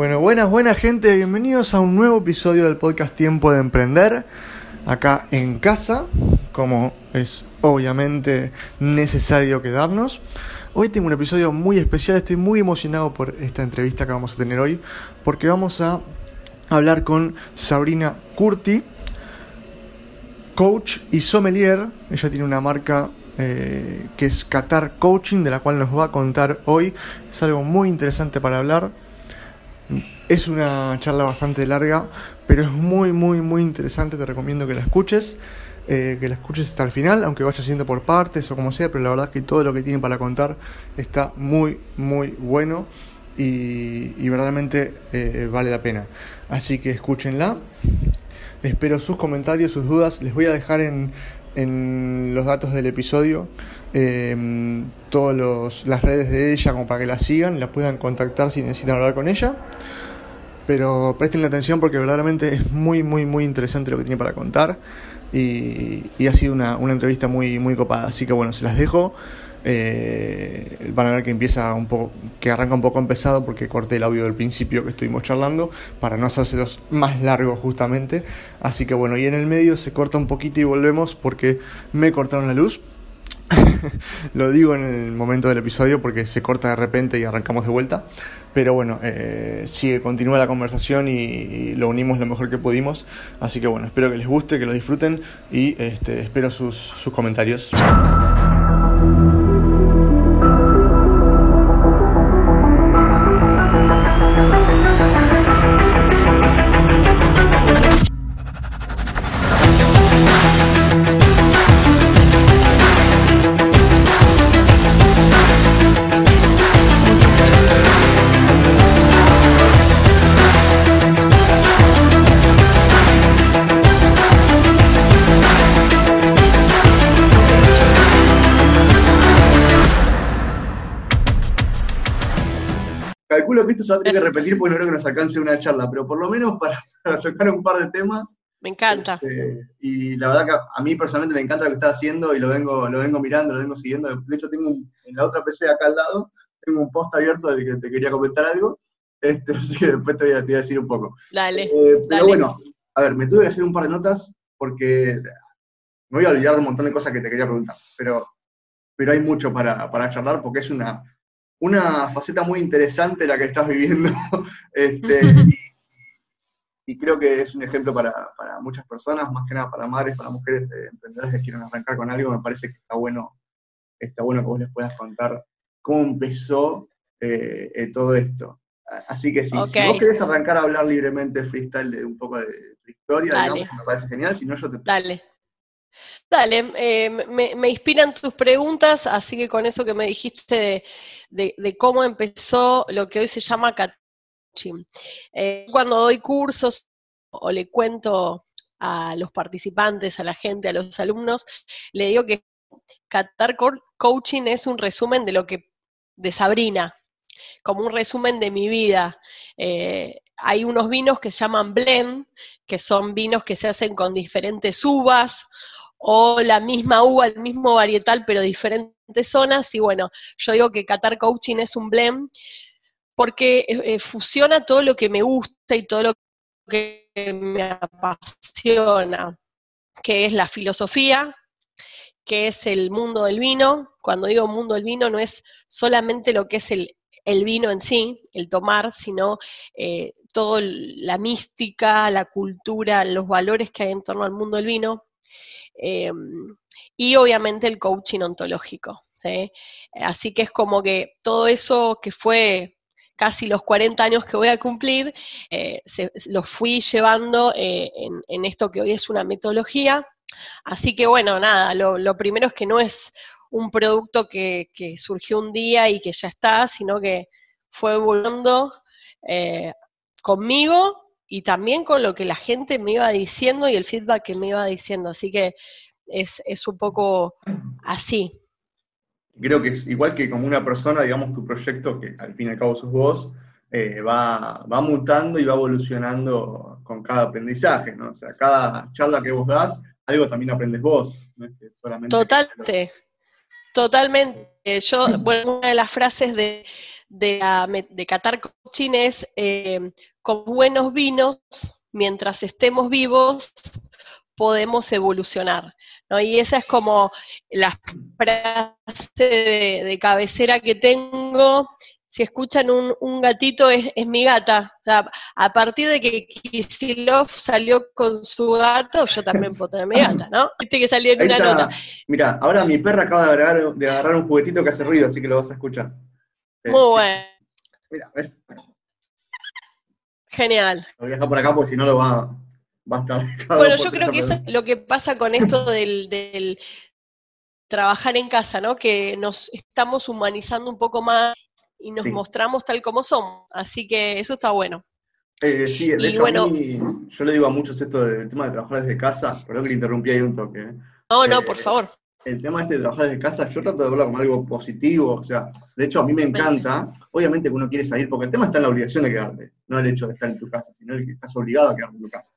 Bueno, buenas, buenas gente, bienvenidos a un nuevo episodio del podcast Tiempo de Emprender, acá en casa, como es obviamente necesario quedarnos. Hoy tengo un episodio muy especial, estoy muy emocionado por esta entrevista que vamos a tener hoy, porque vamos a hablar con Sabrina Curti, coach y sommelier. Ella tiene una marca eh, que es Qatar Coaching, de la cual nos va a contar hoy. Es algo muy interesante para hablar. Es una charla bastante larga, pero es muy, muy, muy interesante. Te recomiendo que la escuches. Eh, que la escuches hasta el final, aunque vaya siendo por partes o como sea, pero la verdad es que todo lo que tiene para contar está muy, muy bueno y, verdaderamente eh, vale la pena. Así que escúchenla. Espero sus comentarios, sus dudas. Les voy a dejar en, en los datos del episodio eh, todas las redes de ella como para que la sigan la puedan contactar si necesitan hablar con ella. Pero presten atención porque verdaderamente es muy, muy, muy interesante lo que tiene para contar y, ha sido una, una, entrevista muy, muy copada. Así que bueno, se las dejo. Eh, van a ver que empieza un poco, que arranca un poco empezado porque corté el audio del principio que estuvimos charlando para no hacérselos más largos justamente. Así que bueno, y en el medio se corta un poquito y volvemos porque me cortaron la luz. Lo digo en el momento del episodio porque se corta de repente y arrancamos de vuelta. Pero bueno, eh, sigue, continúa la conversación y, lo unimos lo mejor que pudimos. Así que bueno, espero que les guste, que lo disfruten y este, espero sus, sus comentarios. Que esto se va a tener que repetir porque no creo que nos alcance una charla, pero por lo menos para, tocar un par de temas. Me encanta. Este, y la verdad que a mí personalmente me encanta lo que está haciendo y lo vengo, lo vengo mirando, lo vengo siguiendo. De hecho, tengo en la otra PC acá al lado, tengo un post abierto del que te quería comentar algo. Este, así que después te voy, a, decir un poco. Dale. Eh, pero bueno, a ver, me tuve que hacer un par de notas porque me voy a olvidar de un montón de cosas que te quería preguntar. Pero, pero hay mucho para, para charlar porque es una, una faceta muy interesante la que estás viviendo. este, y, creo que es un ejemplo para, muchas personas, más que nada para madres, para mujeres eh, emprendedoras que quieren arrancar con algo. Me parece que está bueno, está bueno que vos les puedas contar cómo empezó eh, eh, todo esto. Así que si, vos querés arrancar a hablar libremente freestyle de un poco de tu historia, digamos, me parece genial, si no yo te... Dale. Dale, eh, me, inspiran tus preguntas, así que con eso que me dijiste de, cómo empezó lo que hoy se llama coaching. Eh, cuando doy cursos o le cuento a los participantes, a la gente, a los alumnos, le digo que Qatar Coaching es un resumen de lo que, de Sabrina, como un resumen de mi vida. Eh, hay unos vinos que se llaman blend, que son vinos que se hacen con diferentes uvas o la misma uva, el mismo varietal, pero diferentes zonas. Y bueno, yo digo que Qatar Coaching es un blend porque eh, eh, fusiona todo lo que me gusta y todo lo que me apasiona, que es la filosofía, que es el mundo del vino. Cuando digo mundo del vino no es solamente lo que es el, vino en sí, el tomar, sino eh, toda la mística, la cultura, los valores que hay en torno al mundo del vino. Em, y obviamente el coaching ontológico. Así que es como que todo eso que fue casi los 40 años que voy a cumplir, eh, lo fui llevando eh, en, esto que hoy es una metodología. Así que bueno, nada, lo, primero es que no es un producto que, surgió un día y que ya está, sino que fue volando eh, conmigo y también con lo que la gente me iba diciendo y el feedback que me iba diciendo. Así que es, un poco así. Creo que es igual que como una persona, digamos, tu proyecto, que al fin y al cabo sos vos, eh, va, va mutando y va evolucionando con cada aprendizaje, ¿no? O sea, cada charla que vos das, algo también aprendes vos. Totalmente, totalmente. Yo, bueno, una de las frases de, de, de Qatar Coaching es eh, con buenos vinos, mientras estemos vivos, podemos evolucionar. Y esa es como la frase de, cabecera que tengo. Si escuchan un, gatito, es, mi gata. a partir de que Kisilov salió con su gato, yo también puedo tener mi gata, ¿no? Viste que salió en una nota. Mira, ahora mi perra acaba de agarrar, de agarrar un juguetito que hace ruido, así que lo vas a escuchar. Muy bueno. Mira, ¿ves? Genial. Lo voy a dejar por acá porque si no lo va, bueno, yo creo que eso es lo que pasa con esto del, trabajar en casa, ¿no? Que nos estamos humanizando un poco más y nos mostramos tal como somos. Así que eso está bueno. Eh, sí, de hecho, a mí, yo le digo a muchos esto del tema de trabajar desde casa, perdón que le interrumpí ahí un toque. ¿eh? No, no, por favor. El tema este de trabajar desde casa, yo trato de verlo como algo positivo, o sea, de hecho a mí me encanta, obviamente que uno quiere salir, porque el tema está en la obligación de quedarte, no el hecho de estar en tu casa, sino el que estás obligado a quedarte en tu casa.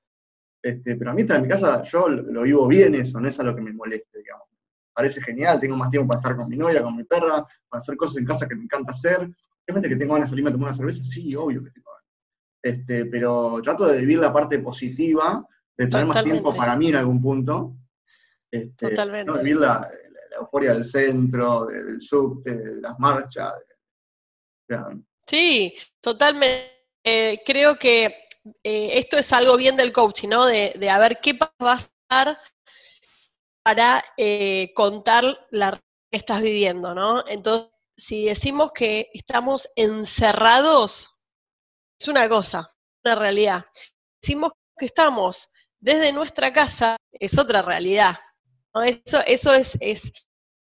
Este, pero a mí estar en mi casa, yo lo, vivo bien eso, no es algo que me moleste, digamos. Parece genial, tengo más tiempo para estar con mi novia, con mi perra, para hacer cosas en casa que me encanta hacer. Obviamente que tengo ganas de salirme a tomar una cerveza, sí, obvio que tengo ganas. Este, pero trato de vivir la parte positiva, de tener más tiempo para mí en algún punto. Este, Totalmente. ¿no? Vivir la, euforia del centro, del subte, de las marchas. sí, totalmente. Eh, creo que eh, esto es algo bien del coaching, ¿no? De, a ver qué va a pasar para eh, contar la que estás viviendo, ¿no? Entonces, si decimos que estamos encerrados, es una cosa, una realidad. Si decimos que estamos desde nuestra casa, es otra realidad. Eso, eso es, es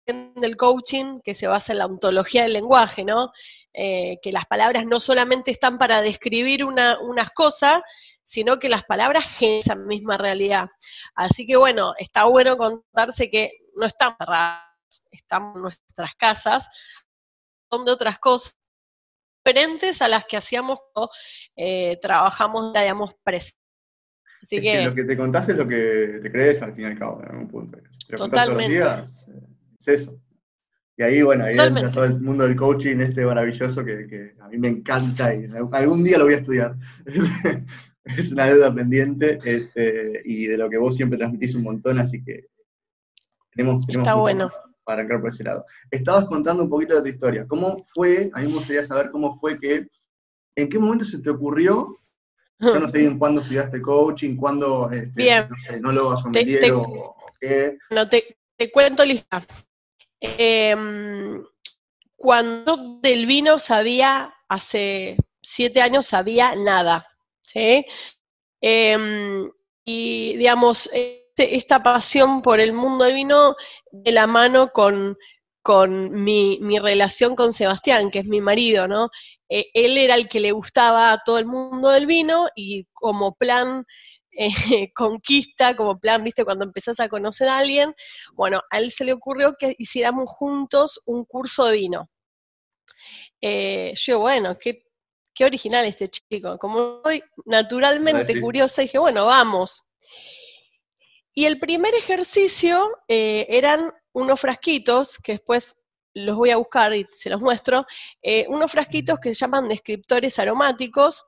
del coaching que se basa en la ontología del lenguaje, ¿no? Eh, que las palabras no solamente están para describir una, unas cosas, sino que las palabras generan esa misma realidad. Así que bueno, está bueno contarse que no estamos estamos en nuestras casas, son de otras cosas diferentes a las que hacíamos cuando eh, trabajamos, digamos, presente. Así que, lo que te contás es lo que te crees al fin y al cabo, en algún punto. Totalmente. Eh, es eso. Y ahí, bueno, ahí entra todo el mundo del coaching este maravilloso que, a mí me encanta y algún día lo voy a estudiar. es una deuda pendiente este, y de lo que vos siempre transmitís un montón, así que tenemos, tenemos Está bueno. para arrancar por ese lado. Estabas contando un poquito de tu historia. ¿Cómo fue, a mí me gustaría saber cómo fue que, en qué momento se te ocurrió, yo no sé bien cuándo estudiaste coaching, cuándo, este, no sé, no lo vas a o, o qué. No, te, te cuento, Lisa. Eh, cuando del vino sabía, hace siete años sabía nada, ¿sí? Em, y digamos, este, esta pasión por el mundo del vino de la mano con, con mi, mi, relación con Sebastián, que es mi marido, ¿no? Eh, él era el que le gustaba a todo el mundo del vino y como plan eh, conquista, como plan, viste, cuando empezás a conocer a alguien, bueno, a él se le ocurrió que hiciéramos juntos un curso de vino. Eh, yo, bueno, qué, qué original este chico. Como soy naturalmente curiosa, dije, bueno, vamos. Y el primer ejercicio eran unos frasquitos, que después los voy a buscar y se los muestro, unos frasquitos que se llaman descriptores aromáticos,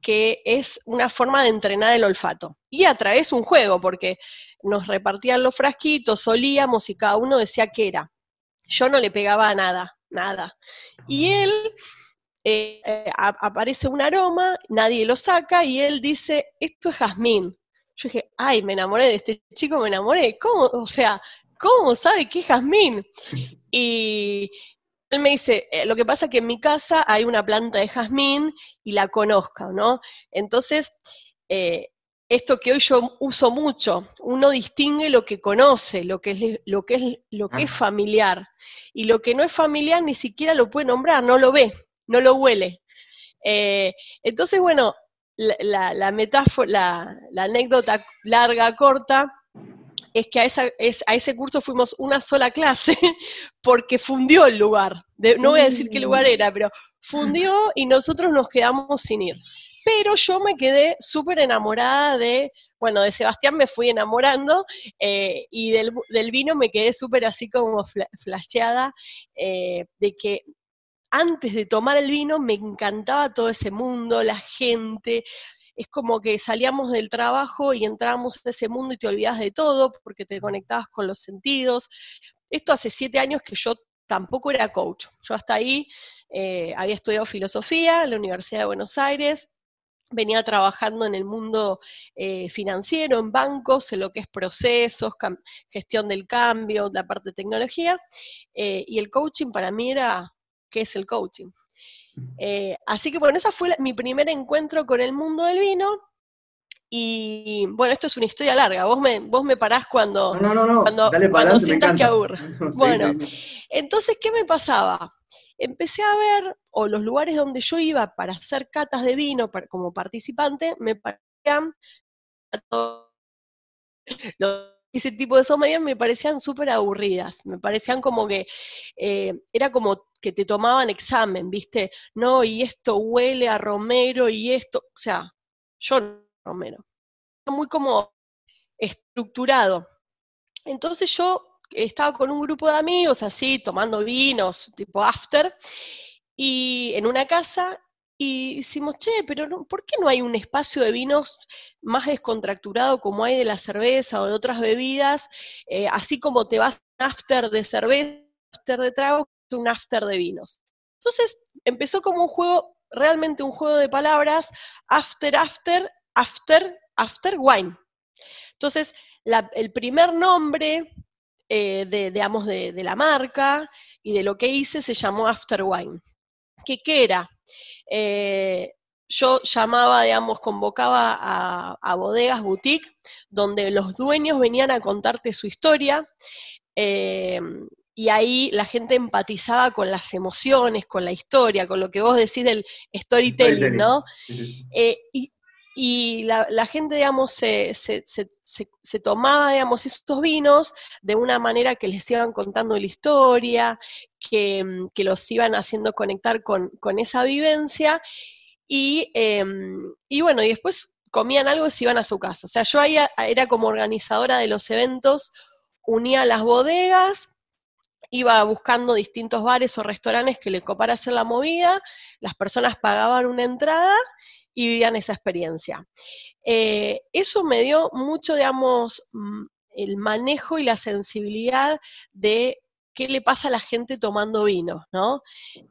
que es una forma de entrenar el olfato. Y a través un juego, porque nos repartían los frasquitos, olíamos y cada uno decía qué era. Yo no le pegaba a nada, nada. Y él, eh, aparece un aroma, nadie lo saca y él dice, esto es jazmín. Yo dije, ay, me enamoré de este chico, me enamoré. ¿Cómo? O sea, ¿cómo sabe qué es jazmín? Y, él me dice, eh, lo que pasa es que en mi casa hay una planta de jazmín y la conozco, ¿no? Entonces, eh, esto que hoy yo uso mucho, uno distingue lo que conoce, lo que es lo que es lo que es familiar y lo que no es familiar ni siquiera lo puede nombrar, no lo ve, no lo huele. Eh, entonces, bueno, la, metáfora, la, anécdota larga, corta, es que a, esa, es, a ese curso fuimos una sola clase porque fundió el lugar. no voy a decir qué lugar era, pero fundió y nosotros nos quedamos sin ir. Pero yo me quedé súper enamorada de, bueno, de Sebastián me fui enamorando eh, y del, vino me quedé súper así como flasheada eh, de que antes de tomar el vino me encantaba todo ese mundo, la gente, es como que salíamos del trabajo y entrábamos en ese mundo y te olvidabas de todo porque te conectabas con los sentidos. Esto hace siete años que yo tampoco era coach. Yo hasta ahí eh, había estudiado filosofía en la Universidad de Buenos Aires, venía trabajando en el mundo eh, financiero, en bancos, en lo que es procesos, gestión del cambio, la parte de tecnología, eh, y el coaching para mí era, ¿qué es el coaching? Eh, así que bueno, ese fue mi primer encuentro con el mundo del vino. Y bueno, esto es una historia larga. Vos me, vos me parás cuando, cuando, sientas que aburre. bueno, entonces, ¿qué me pasaba? Empecé a ver, o los lugares donde yo iba para hacer catas de vino como participante, me parecían ese tipo de sommelier me parecían súper aburridas, me parecían como que eh, era como que te tomaban examen, ¿viste? No, y esto huele a romero y esto, o sea, yo no romero. Muy como estructurado. Entonces yo estaba con un grupo de amigos así, tomando vinos, tipo after, y en una casa, y decimos, che, pero ¿por qué no hay un espacio de vinos más descontracturado como hay de la cerveza o de otras bebidas? Eh, así como te vas after de cerveza, after de trago, un after de vinos. Entonces empezó como un juego, realmente un juego de palabras, after, after, after, after wine. Entonces, el primer nombre eh, de, digamos, de, la marca y de lo que hice se llamó After Wine. ¿Qué, qué era? Eh, yo llamaba, digamos, convocaba a, bodegas boutique, donde los dueños venían a contarte su historia, eh, y ahí la gente empatizaba con las emociones, con la historia, con lo que vos decís del storytelling, ¿no? Eh, y, la, gente, digamos, se, tomaba, digamos, estos vinos de una manera que les iban contando la historia, que, mm, los iban haciendo conectar con, esa vivencia, em, y, bueno, y después comían algo y se iban a su casa. O sea, yo ahí era como organizadora de los eventos, unía las bodegas, iba buscando distintos bares o restaurantes que le copara hacer la movida, las personas pagaban una entrada y vivían esa experiencia. Eh, eso me dio mucho, digamos, mm, el manejo y la sensibilidad de qué le pasa a la gente tomando vino, ¿no?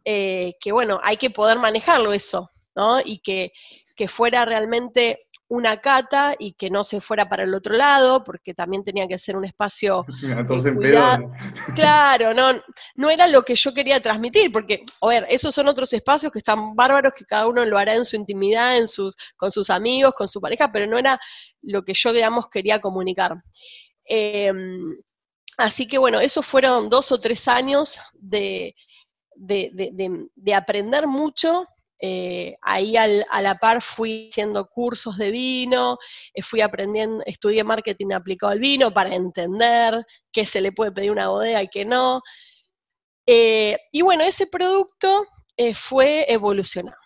Eh, que bueno, hay que poder manejarlo eso, ¿no? Y que, que fuera realmente una cata y que no se fuera para el otro lado, porque también tenía que ser un espacio Claro, no, no era lo que yo quería transmitir, porque, a ver, esos son otros espacios que están bárbaros, que cada uno lo hará en su intimidad, en sus, con sus amigos, con su pareja, pero no era lo que yo, digamos, quería comunicar. Em, así que bueno, esos fueron dos o tres años de, de aprender mucho, eh, ahí a la par fui haciendo cursos de vino, eh, fui aprendiendo, estudié marketing aplicado al vino para entender qué se le puede pedir una bodega y qué no. Eh, y bueno, ese producto fue evolucionando.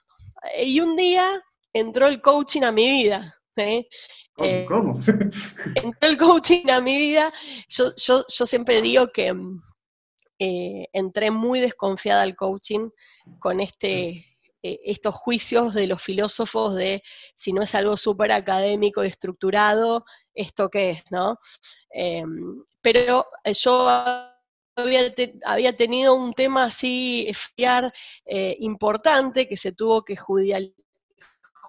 Y un día entró el coaching a mi vida. ¿Cómo? entró el coaching a mi vida. Yo, yo siempre digo que entré muy desconfiada al coaching con este eh, estos juicios de los filósofos de si no es algo súper académico y estructurado, ¿esto qué es? ¿no? Em, pero eh, yo había, tenido un tema así fiar eh, importante que se tuvo que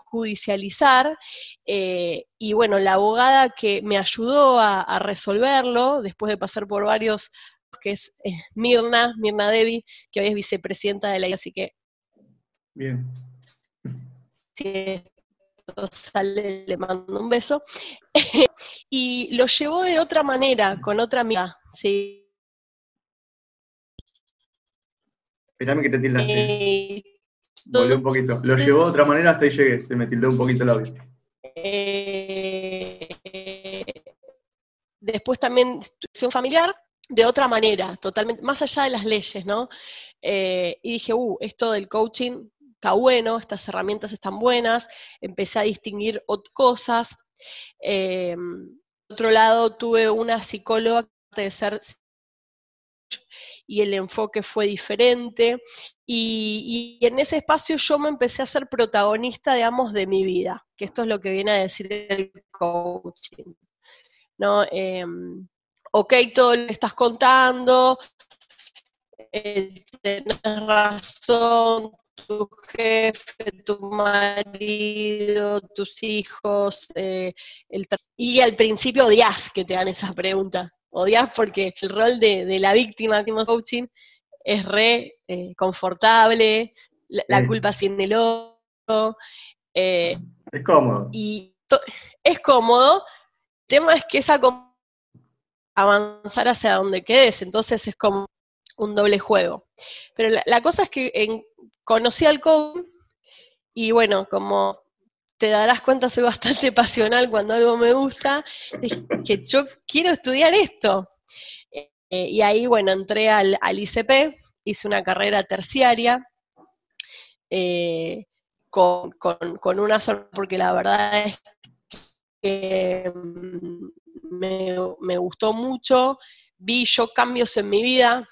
judicializar y bueno, la abogada que me ayudó a, resolverlo, después de pasar por varios, que es Mirna, Mirna Devi, que hoy es vicepresidenta de la así que Bien. Si esto sale, le mando un beso. y lo llevó de otra manera, con otra amiga, ¿sí? Espérame que te tildaste. Eh, un poquito. Lo llevó de otra manera hasta ahí llegué, se me tildó un poquito el audio. Eh, después también situación familiar, de otra manera, totalmente, más allá de las leyes, ¿no? Eh, y dije, uh, esto del coaching está bueno, estas herramientas están buenas, empecé a distinguir cosas. Em, por otro lado, tuve una psicóloga de ser y el enfoque fue diferente. Y, en ese espacio yo me empecé a ser protagonista, digamos, de mi vida, que esto es lo que viene a decir el coaching. ¿no? Em, ok, todo lo que estás contando, eh, tenés razón, tu jefe, tu marido, tus hijos, eh, y al principio odias que te dan esas preguntas, odias porque el rol de, la víctima de coaching es re eh, confortable, la, culpa sin el otro. es cómodo. Y es cómodo, el tema es que esa avanzar hacia donde quedes, entonces es como un doble juego. Pero la, cosa es que en, conocí al coach y bueno, como te darás cuenta, soy bastante pasional cuando algo me gusta, dije que yo quiero estudiar esto. Eh, y ahí, bueno, entré al, ICP, hice una carrera terciaria, eh, con, con, una sola, porque la verdad es que mm, me, me gustó mucho, vi yo cambios en mi vida,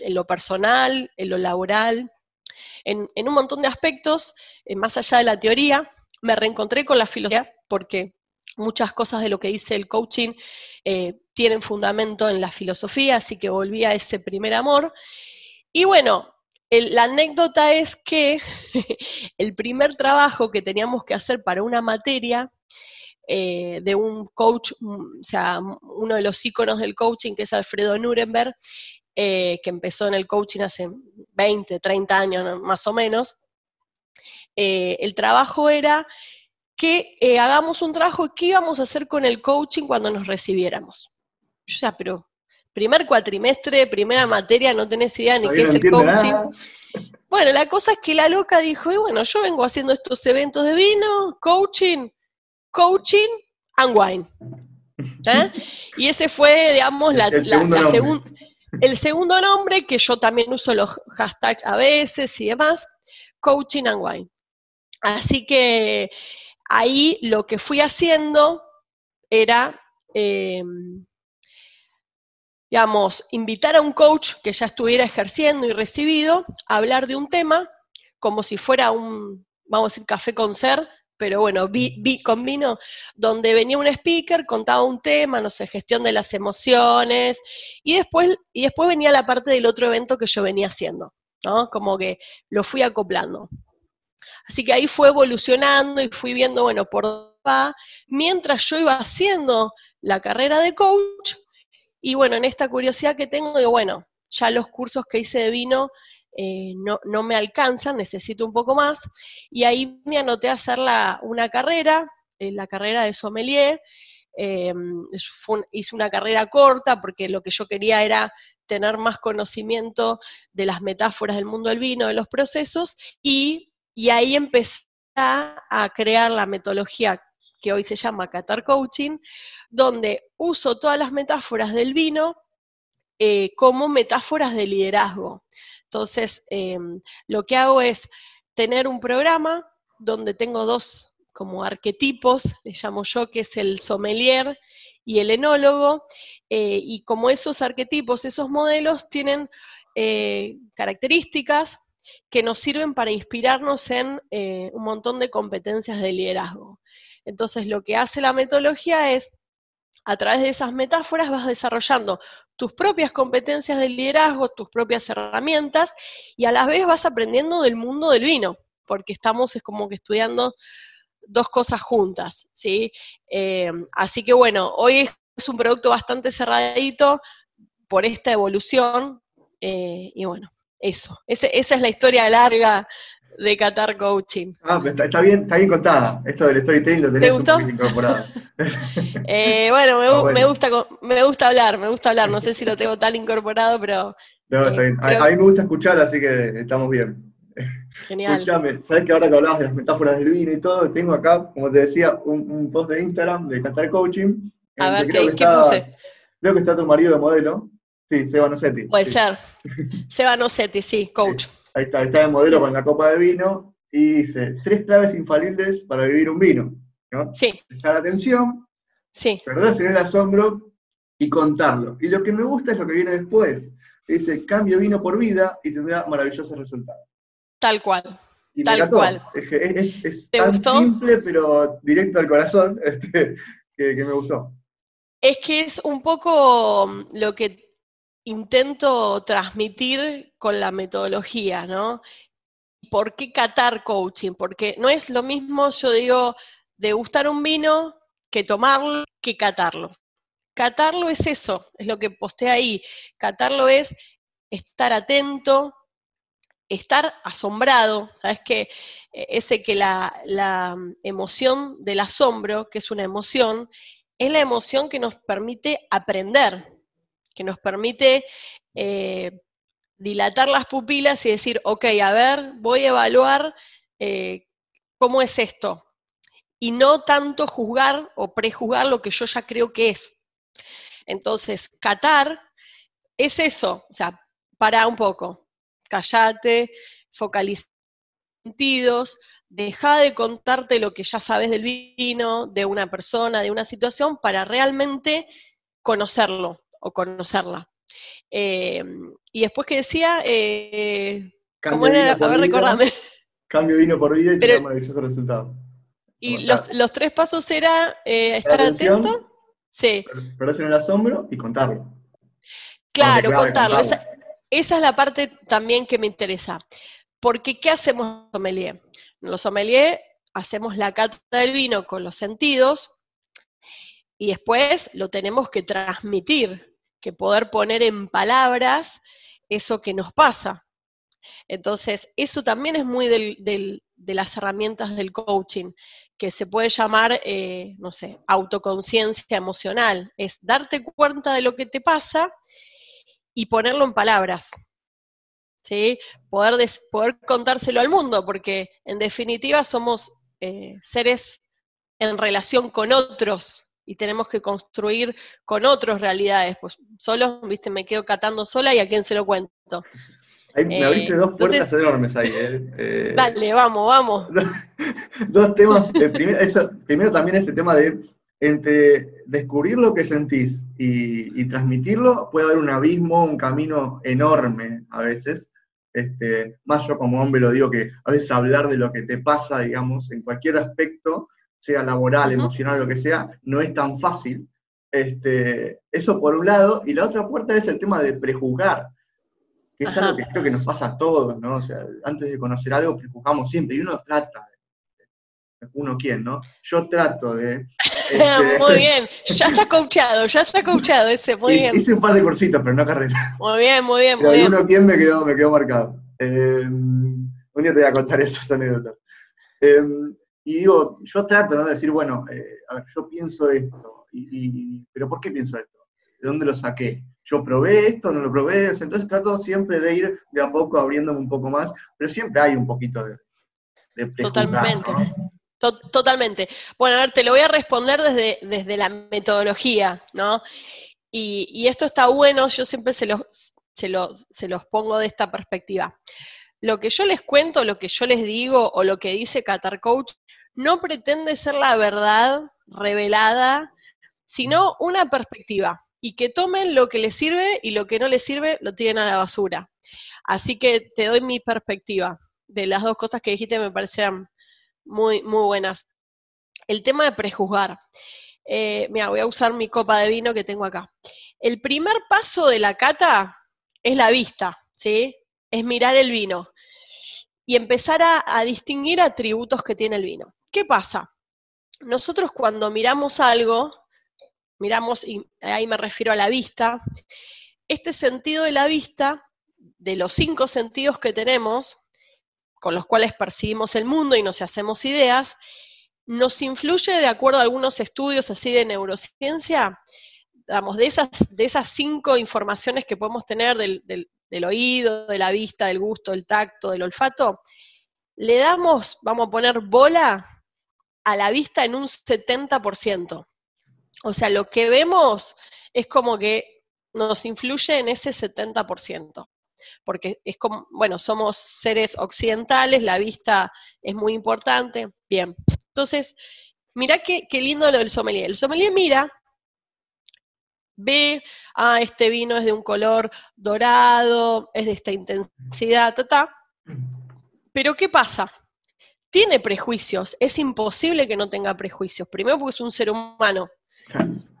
en lo personal, en lo laboral, en, un montón de aspectos, eh, más allá de la teoría, me reencontré con la filosofía porque muchas cosas de lo que dice el coaching eh, tienen fundamento en la filosofía, así que volví a ese primer amor. Y bueno, la anécdota es que el primer trabajo que teníamos que hacer para una materia eh, de un coach, mm, o sea, uno de los íconos del coaching, que es Alfredo Nuremberg, eh, que empezó en el coaching hace 20, 30 años más o menos, eh, el trabajo era que eh, hagamos un trabajo, ¿qué íbamos a hacer con el coaching cuando nos recibiéramos? O sea, pero primer cuatrimestre, primera materia, no tenés idea ni qué es el coaching. Bueno, la cosa es que la loca dijo, y bueno, yo vengo haciendo estos eventos de vino, coaching, coaching and wine. Y ese fue, digamos, la, segunda el segundo nombre, que yo también uso los hashtags a veces y demás, Coaching and Wine. Así que ahí lo que fui haciendo era, em, digamos, invitar a un coach que ya estuviera ejerciendo y recibido a hablar de un tema como si fuera un, vamos a decir, café con ser, pero bueno, vi, con vino, donde venía un speaker, contaba un tema, no sé, gestión de las emociones, y después, y después venía la parte del otro evento que yo venía haciendo, ¿no? Como que lo fui acoplando. Así que ahí fue evolucionando y fui viendo, bueno, por va, mientras yo iba haciendo la carrera de coach, y bueno, en esta curiosidad que tengo, digo, bueno, ya los cursos que hice de vino eh, no, no, me alcanzan, necesito un poco más, y ahí me anoté a hacer la, una carrera, eh, la carrera de sommelier, eh, hice una carrera corta porque lo que yo quería era tener más conocimiento de las metáforas del mundo del vino, de los procesos, y, y ahí empecé a crear la metodología que hoy se llama Qatar Coaching, donde uso todas las metáforas del vino como metáforas de liderazgo. Entonces, em, lo que hago es tener un programa donde tengo dos como arquetipos, le llamo yo, que es el sommelier y el enólogo, eh, y como esos arquetipos, esos modelos tienen eh, características que nos sirven para inspirarnos en eh, un montón de competencias de liderazgo. Entonces, lo que hace la metodología es a través de esas metáforas vas desarrollando tus propias competencias de liderazgo, tus propias herramientas y a la vez vas aprendiendo del mundo del vino, porque estamos es como que estudiando dos cosas juntas, ¿sí? Eh, así que bueno, hoy es un producto bastante cerradito por esta evolución eh, y bueno, eso, esa es la historia larga de Qatar Coaching. Ah, pero está, bien, está bien contada. Esto del storytelling lo tenés ¿Te incorporado. eh, bueno, me, ah, me, gusta, me gusta hablar, me gusta hablar. No sé si lo tengo tan incorporado, pero. No, está bien. A, mí me gusta escuchar, así que estamos bien. Genial. Escuchame, ¿sabes que ahora que hablabas de las metáforas del vino y todo, tengo acá, como te decía, un, post de Instagram de Qatar Coaching. A ver, ¿qué, ¿qué puse? Creo que está tu marido de modelo. Sí, Seba Nocetti. Puede ser. Seba Nocetti, sí, coach. Ahí está, está el modelo con la copa de vino y dice, tres claves infalibles para vivir un vino. Sí. Prestar atención, sí. perderse en el asombro y contarlo. Y lo que me gusta es lo que viene después, dice cambio vino por vida y tendrá maravillosos resultados. Tal cual. Y Tal cual. Es, que es, es ¿Te tan gustó? simple, pero directo al corazón, este, que, que me gustó. Es que es un poco mm, lo que intento transmitir con la metodología, ¿no? ¿Por qué catar coaching? Porque no es lo mismo, yo digo, degustar un vino que tomarlo, que catarlo. Catarlo es eso, es lo que posté ahí. Catarlo es estar atento, estar asombrado, ¿sabes qué? E- Ese que la, la mm, emoción del asombro, que es una emoción, es la emoción que nos permite aprender, que nos permite eh, dilatar las pupilas y decir, ok, a ver, voy a evaluar eh, cómo es esto. Y no tanto juzgar o prejuzgar lo que yo ya creo que es. Entonces, catar es eso, o sea, para un poco, callate, focaliza sentidos, deja de contarte lo que ya sabes del vino, de una persona, de una situación, para realmente conocerlo o conocerla. Eh, y después que decía, eh, ¿cómo era? A ver, recordame. Cambio vino por vida y Pero- tendrá maravillosos resultados. Y los, los tres pasos era eh, estar atención. atento. Sí, per- perderse en el asombro y contarlo. claro, contarlo. contarlo. Esa, esa es la parte también que me interesa. Porque, ¿qué hacemos los sommelier? Los sommelier hacemos la cata del vino con los sentidos y después lo tenemos que transmitir, que poder poner en palabras eso que nos pasa. Entonces, eso también es muy de las herramientas del coaching, que se puede llamar, eh, no sé, autoconciencia emocional. Es darte cuenta de lo que te pasa y ponerlo en palabras. ¿Sí? Poder, poder contárselo al mundo, porque en definitiva somos eh, seres en relación con otros y tenemos que construir con otros realidades. Pues solo, viste, me quedo catando sola y a quién se lo cuento. Ahí me Eh, abriste dos puertas entonces- enormes ahí. eh. Eh, Dale, vamos, vamos. dos temas. eh, primero, eso- primero también este tema de entre descubrir lo que sentís y, y transmitirlo, puede haber un abismo, un camino enorme a veces. Este, más yo como hombre lo digo que a veces hablar de lo que te pasa, digamos, en cualquier aspecto, sea laboral, Ujú. emocional, lo que sea, no es tan fácil. Este, eso por un lado, y la otra puerta es el tema de prejuzgar, que es Ajá. algo que creo que nos pasa a todos, ¿no? O sea, antes de conocer algo prejuzgamos siempre, y uno trata, de- uno quién, ¿no? Yo trato de... este, muy bien, ya está coachado, ya está coachado ese, muy bien. Hice un par de cursitos, pero no carrera. Muy bien, muy bien, Pero muy bien. uno quién me quedó, me quedó marcado. Eh, un día te voy a contar esas anécdotas. Eh, y digo, yo trato ¿no? de decir, bueno, eh, a ver, yo pienso esto, y, y- pero ¿por qué pienso esto? ¿De dónde lo saqué? ¿Yo probé esto, no lo probé? O sea, entonces trato siempre de ir de a poco abriéndome un poco más, pero siempre hay un poquito de, de Totalmente. Totalmente. Bueno, a ver, te lo voy a responder desde, desde la metodología, ¿no? Y, y esto está bueno, yo siempre se los, se, los, se los pongo de esta perspectiva. Lo que yo les cuento, lo que yo les digo o lo que dice Qatar Coach, no pretende ser la verdad revelada, sino una perspectiva. Y que tomen lo que les sirve y lo que no les sirve lo tiren a la basura. Así que te doy mi perspectiva de las dos cosas que dijiste, me parecieron muy, muy buenas. El tema de prejuzgar. Eh, mira, voy a usar mi copa de vino que tengo acá. El primer paso de la cata es la vista, ¿sí? Es mirar el vino y empezar a, a distinguir atributos que tiene el vino. ¿Qué pasa? Nosotros cuando miramos algo, miramos, y ahí me refiero a la vista, este sentido de la vista, de los cinco sentidos que tenemos, con los cuales percibimos el mundo y nos hacemos ideas, nos influye de acuerdo a algunos estudios así de neurociencia, digamos, de esas, de esas cinco informaciones que podemos tener del, del- del oído, de la vista, del gusto, del tacto, del olfato, le damos, vamos a poner bola a la vista en un 70%. O sea, lo que vemos es como que nos influye en ese 70% porque es como, bueno, somos seres occidentales, la vista es muy importante. Bien, entonces, mirá qué, qué lindo lo del sommelier. El sommelier mira ve, ah, este vino es de un color dorado, es de esta intensidad, ta, ta. Pero ¿qué pasa? Tiene prejuicios, es imposible que no tenga prejuicios. Primero porque es un ser humano.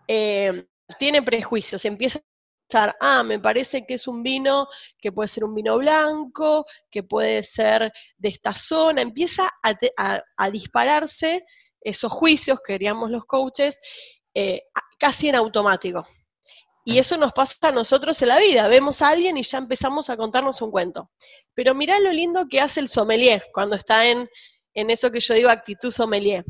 Eh, tiene prejuicios, empieza a pensar, ah, me parece que es un vino que puede ser un vino blanco, que puede ser de esta zona, empieza a, dispararse esos juicios que queríamos los coaches eh, casi en automático. Y eso nos pasa a nosotros en la vida. Vemos a alguien y ya empezamos a contarnos un cuento. Pero mirá lo lindo que hace el sommelier cuando está en, en eso que yo digo actitud sommelier.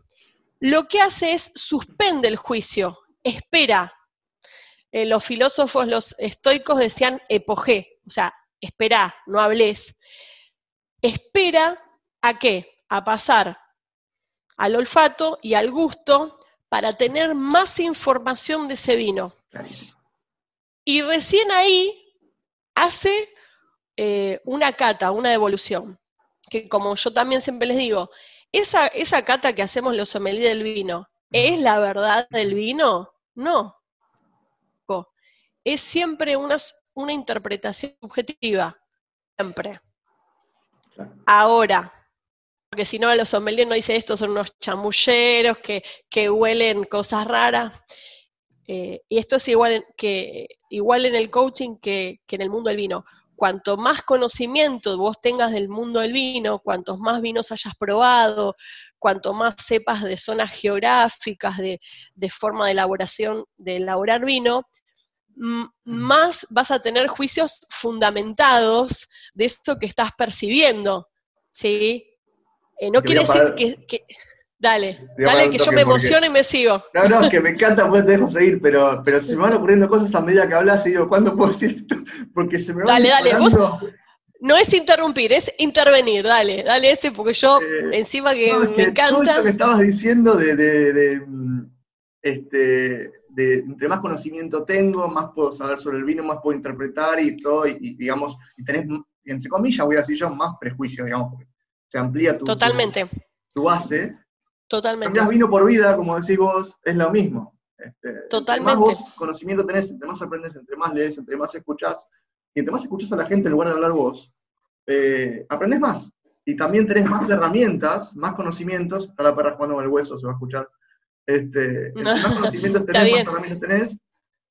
Lo que hace es suspende el juicio, espera. Eh, los filósofos, los estoicos decían epogé, o sea, espera, no hables. Espera a qué? A pasar al olfato y al gusto para tener más información de ese vino. Y recién ahí hace eh, una cata, una devolución, que como yo también siempre les digo, esa, esa cata que hacemos los sommeliers del vino, ¿es la verdad del vino? No. Es siempre una, una interpretación subjetiva, siempre. Ahora, porque si no, los sommeliers no dicen estos son unos chamulleros que, que huelen cosas raras. Eh, y esto es igual, que, igual en el coaching que, en el mundo del vino. Cuanto más conocimiento vos tengas del mundo del vino, cuantos más vinos hayas probado, cuanto más sepas de zonas geográficas, de, forma de elaboración, de elaborar vino, más vas a tener juicios fundamentados de esto que estás percibiendo. ¿sí? Eh, no quiere decir que Dale, dale, que yo me emociono y me sigo. No, no, es que me encanta, pues te dejo seguir, pero, pero se me van ocurriendo cosas a medida que hablas y digo, ¿cuándo puedo decir esto? Porque se me va Dale, dale, vos no es interrumpir, es intervenir, dale, dale ese, porque yo, eh, encima que me encanta. Todo esto que estabas diciendo de, de, de, este, de, entre más conocimiento tengo, más puedo saber sobre el vino, más puedo interpretar y todo, y, digamos, y tenés, entre comillas, voy a decir yo, más prejuicios, digamos, porque se amplía tu, Totalmente. tu base, Totalmente. Cambias vino por vida, como decís vos, es lo mismo. Este, Totalmente. Entre más vos conocimiento tenés, entre más aprendes, entre más lees, entre más escuchás, y entre más escuchás a la gente en lugar de hablar vos, eh, aprendes más. Y también tenés más herramientas, más conocimientos, está la perra jugando con el hueso, se va a escuchar. Este, más conocimientos tenés, más herramientas tenés,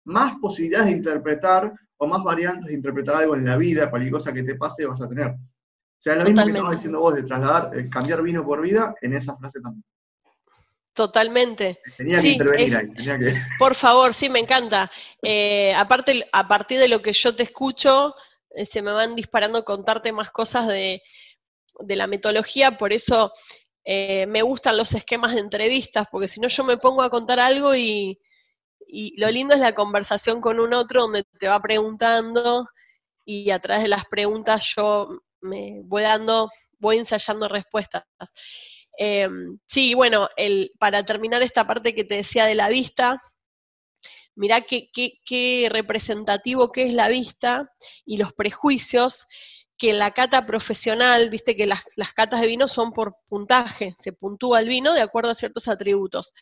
más posibilidades de interpretar o más variantes de interpretar algo en la vida, cualquier cosa que te pase vas a tener. O sea, es lo mismo que estabas diciendo vos de trasladar, eh, cambiar vino por vida en esa frase también. Totalmente. Tenía que intervenir ahí. Tenía que... Por favor, sí, me encanta. Eh, aparte, a partir de lo que yo te escucho, eh, se me van disparando contarte más cosas de, la metodología, por eso eh, me gustan los esquemas de entrevistas, porque si no yo me pongo a contar algo y, y lo lindo es la conversación con un otro donde te va preguntando y a través de las preguntas yo me voy dando, voy ensayando respuestas. Em, sí, bueno, el, para terminar esta parte que te decía de la vista, mirá qué, qué, representativo que es la vista y los prejuicios que en la cata profesional, viste que las, catas de vino son por puntaje, se puntúa el vino de acuerdo a ciertos atributos.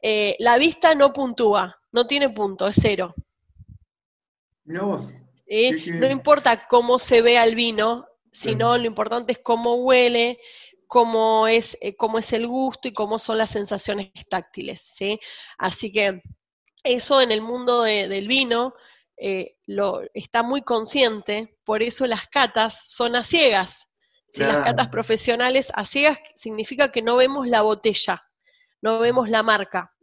Eh, la vista no puntúa, no tiene punto, es cero. ¿Eh? No importa cómo se vea el vino, sino lo importante es cómo huele, cómo es, eh, cómo es el gusto y cómo son las sensaciones táctiles. ¿sí? Así que eso en el mundo del vino eh, lo, está muy consciente, por eso las catas son a ciegas. Las catas profesionales a ciegas significa que no vemos la botella, no vemos la marca.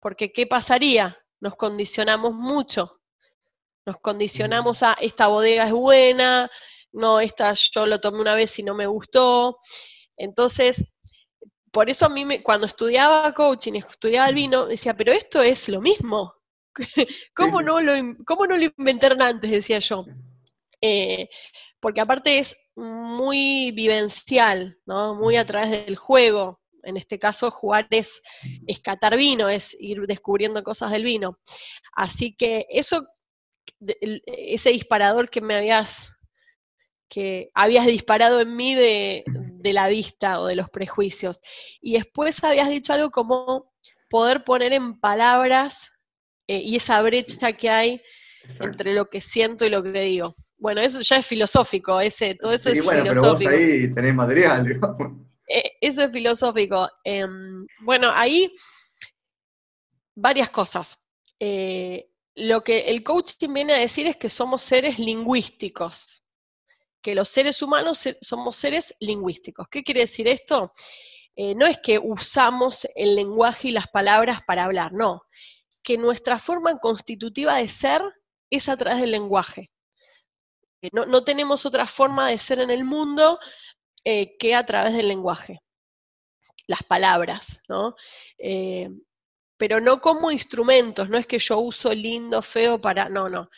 Porque ¿qué pasaría? Nos condicionamos mucho. Nos condicionamos a esta bodega es buena, no, esta yo lo tomé una vez y no me gustó. Entonces, por eso a mí me, cuando estudiaba coaching, estudiaba el vino, decía, pero esto es lo mismo. ¿Cómo, no, lo, ¿Cómo no lo inventaron antes? Decía yo. Eh, porque aparte es muy vivencial, ¿no? Muy a través del juego. En este caso, jugar es, escatar vino, es ir descubriendo cosas del vino. Así que eso, ese disparador que me habías que habías disparado en mí de, la vista o de los prejuicios. Y después habías dicho algo como poder poner en palabras eh, y esa brecha que hay entre lo que siento y lo que digo. Bueno, eso ya es filosófico, ese, todo eso sí, es bueno, filosófico. pero vos ahí tenés material, digamos. Eh, eso es filosófico. Em, bueno, ahí varias cosas. Eh, lo que el coaching viene a decir es que somos seres lingüísticos, que los seres humanos somos seres lingüísticos. ¿Qué quiere decir esto? Eh, no es que usamos el lenguaje y las palabras para hablar, no, que nuestra forma constitutiva de ser es a través del lenguaje. Eh, no, tenemos otra forma de ser en el mundo que a través del lenguaje, las palabras, ¿no? pero no como instrumentos, no es que yo uso lindo, feo para, no, no.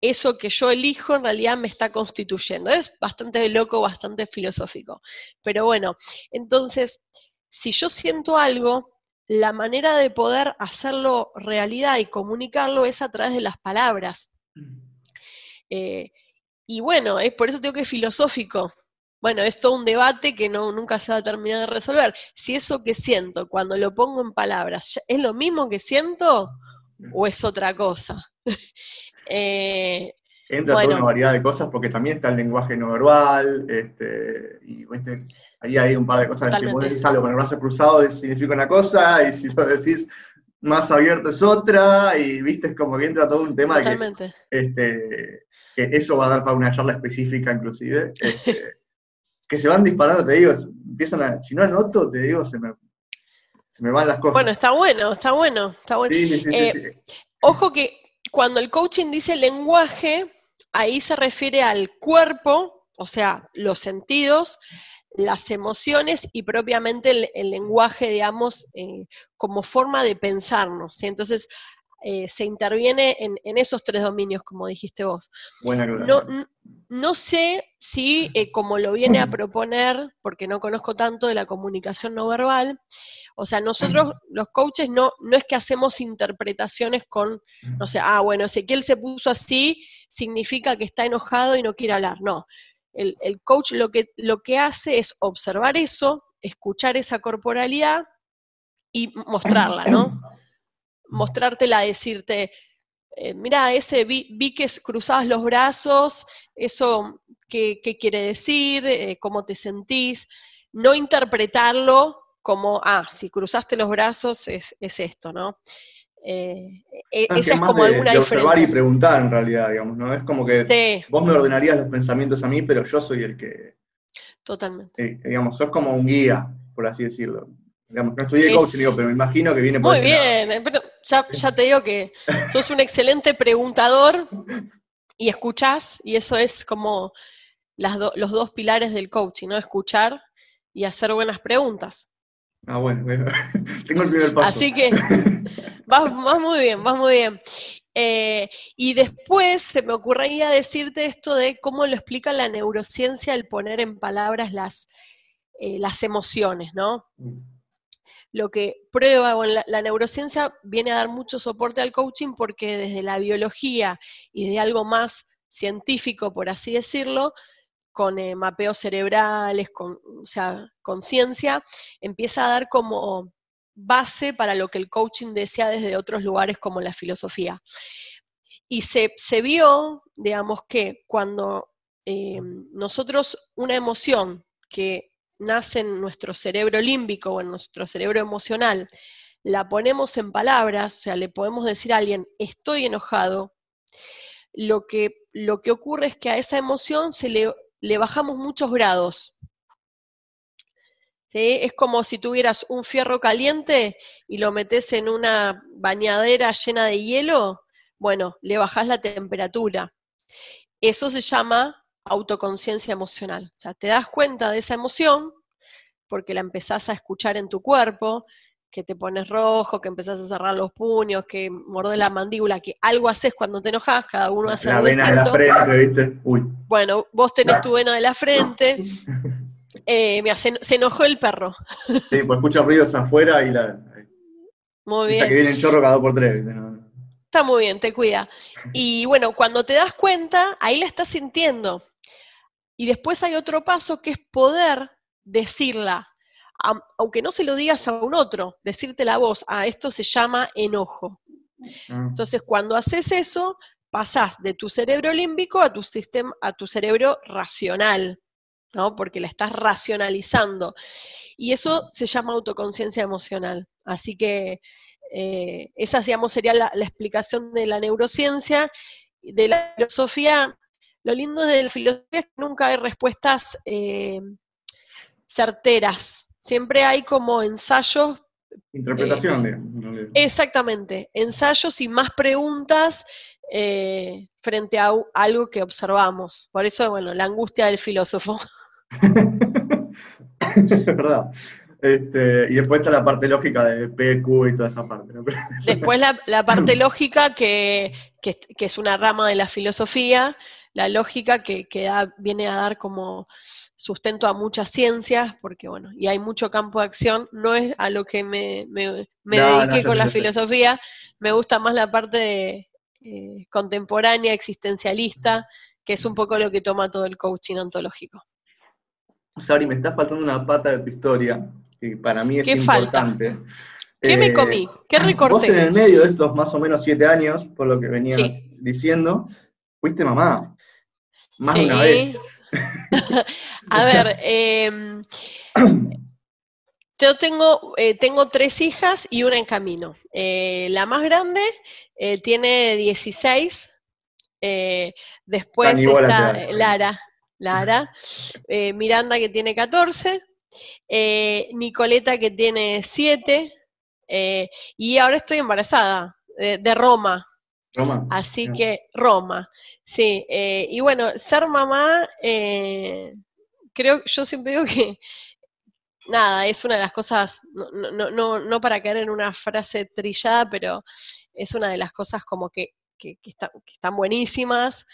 Eso que yo elijo en realidad me está constituyendo. Es bastante loco, bastante filosófico. Pero bueno, entonces, si yo siento algo, la manera de poder hacerlo realidad y comunicarlo es a través de las palabras. Eh, y bueno, es por eso tengo que filosófico, bueno, es todo un debate que no, nunca se va a terminar de resolver. Si eso que siento, cuando lo pongo en palabras, ¿es lo mismo que siento o es otra cosa? eh, Entra toda una variedad de cosas porque también está el lenguaje no verbal, este, y ahí hay un par de cosas. Si vos decís algo con el brazo cruzado significa una cosa, y si lo decís más abierto es otra, y viste, es como que entra todo un tema que, este, que eso va a dar para una charla específica inclusive. Este, que se van disparando, te digo, empiezan a, si no anoto, te digo, se me, se me van las cosas. Bueno, está bueno, está bueno, está bueno. Eh, ojo que cuando el coaching dice lenguaje, ahí se refiere al cuerpo, o sea, los sentidos, las emociones y propiamente el, lenguaje, digamos, eh, como forma de pensarnos. Entonces, eh, se interviene en, esos tres dominios, como dijiste vos. no, no, sé si, eh, como lo viene a proponer, porque no conozco tanto de la comunicación no verbal, o sea, nosotros los coaches no, no es que hacemos interpretaciones con, no sé, ah, bueno, Ezequiel se puso así, significa que está enojado y no quiere hablar. No, el, el coach lo que, lo que hace es observar eso, escuchar esa corporalidad y mostrarla, ¿no? mostrártela, decirte, eh, mira, ese vi, que cruzabas los brazos, eso qué, quiere decir, eh, cómo te sentís, no interpretarlo como, ah, si cruzaste los brazos es, esto, ¿no? Eh, e, esa es como alguna de observar y preguntar en realidad, digamos, ¿no? Es como que vos me ordenarías los pensamientos a mí, pero yo soy el que... Totalmente. digamos, sos como un guía, por así decirlo. Digamos, no estudié coaching, pero me imagino que viene por Muy bien, pero ya, te digo que sos un excelente preguntador y escuchás, y eso es como los dos pilares del coaching, ¿no? Escuchar y hacer buenas preguntas. Ah, bueno, tengo el primer paso. Así que vas, muy bien, vas muy bien. Eh, y después se me ocurría decirte esto de cómo lo explica la neurociencia el poner en palabras las, eh, las emociones, ¿no? Mm lo que prueba, bueno, la, neurociencia viene a dar mucho soporte al coaching porque desde la biología y de algo más científico, por así decirlo, con eh, mapeos cerebrales, con, o sea, conciencia, empieza a dar como base para lo que el coaching desea desde otros lugares como la filosofía. Y se, vio, digamos, que cuando eh, nosotros una emoción que nace en nuestro cerebro límbico o en nuestro cerebro emocional, la ponemos en palabras, o sea, le podemos decir a alguien, estoy enojado, lo que, lo que ocurre es que a esa emoción se le, le bajamos muchos grados. Es como si tuvieras un fierro caliente y lo metes en una bañadera llena de hielo, bueno, le bajás la temperatura. Eso se llama autoconciencia emocional. O sea, te das cuenta de esa emoción porque la empezás a escuchar en tu cuerpo, que te pones rojo, que empezás a cerrar los puños, que morde la mandíbula, que algo haces cuando te enojas, cada uno hace La vena de la frente, ¿viste? Uy. Bueno, vos tenés tu vena de la frente. Eh, mira, se, enojó el perro. Sí, pues escucha ruidos afuera y la. Muy bien. que viene el chorro cada dos por tres. Está muy bien, te cuida. Y bueno, cuando te das cuenta, ahí la estás sintiendo. Y después hay otro paso que es poder decirla, aunque no se lo digas a un otro, decirte la voz, ah, esto se llama enojo. Ah. Entonces, cuando haces eso, pasás de tu cerebro límbico a tu sistema, a tu cerebro racional, ¿no? Porque la estás racionalizando. Y eso se llama autoconciencia emocional. Así que eh, esa, digamos, sería la, la explicación de la neurociencia. De la filosofía, lo lindo de la filosofía es que nunca hay respuestas eh, certeras. Siempre hay como ensayos Interpretación, digamos, en realidad. Exactamente, ensayos y más preguntas eh, frente a algo que observamos. Por eso, bueno, la angustia del filósofo. es verdad. Este, y después está la parte lógica de P, Q y toda esa parte. Después la, la parte lógica, que, que- que es una rama de la filosofía, la lógica que, que da- viene a dar como sustento a muchas ciencias, porque bueno, y hay mucho campo de acción, no es a lo que me, me- me No, no, dediqué con la filosofía, me gusta más la parte de, eh, contemporánea, existencialista, que es un poco lo que toma todo el coaching ontológico. Sabri, me está faltando una pata de tu historia, que para mí es ¿Qué falta? importante. ¿Qué me Eh, comí? ¿Qué Vos en recorté? el medio de estos más o menos siete años, por lo que venías Sí. diciendo, fuiste mamá. Más de una Sí. vez. A ver, em, yo tengo, eh, tengo tres hijas y una en camino. Eh, la más grande eh, tiene 16, eh, después está Lara, Lara, Miranda que tiene 14, eh, Nicoleta que tiene 7, eh, y ahora estoy embarazada de Roma, Roma. Así que Roma, sí. eh, y bueno, ser mamá, eh, creo, yo siempre digo que, nada, es una de las cosas, no, no, no- no, no para caer en una frase trillada, pero es una de las cosas como que, que, que está- que están buenísimas,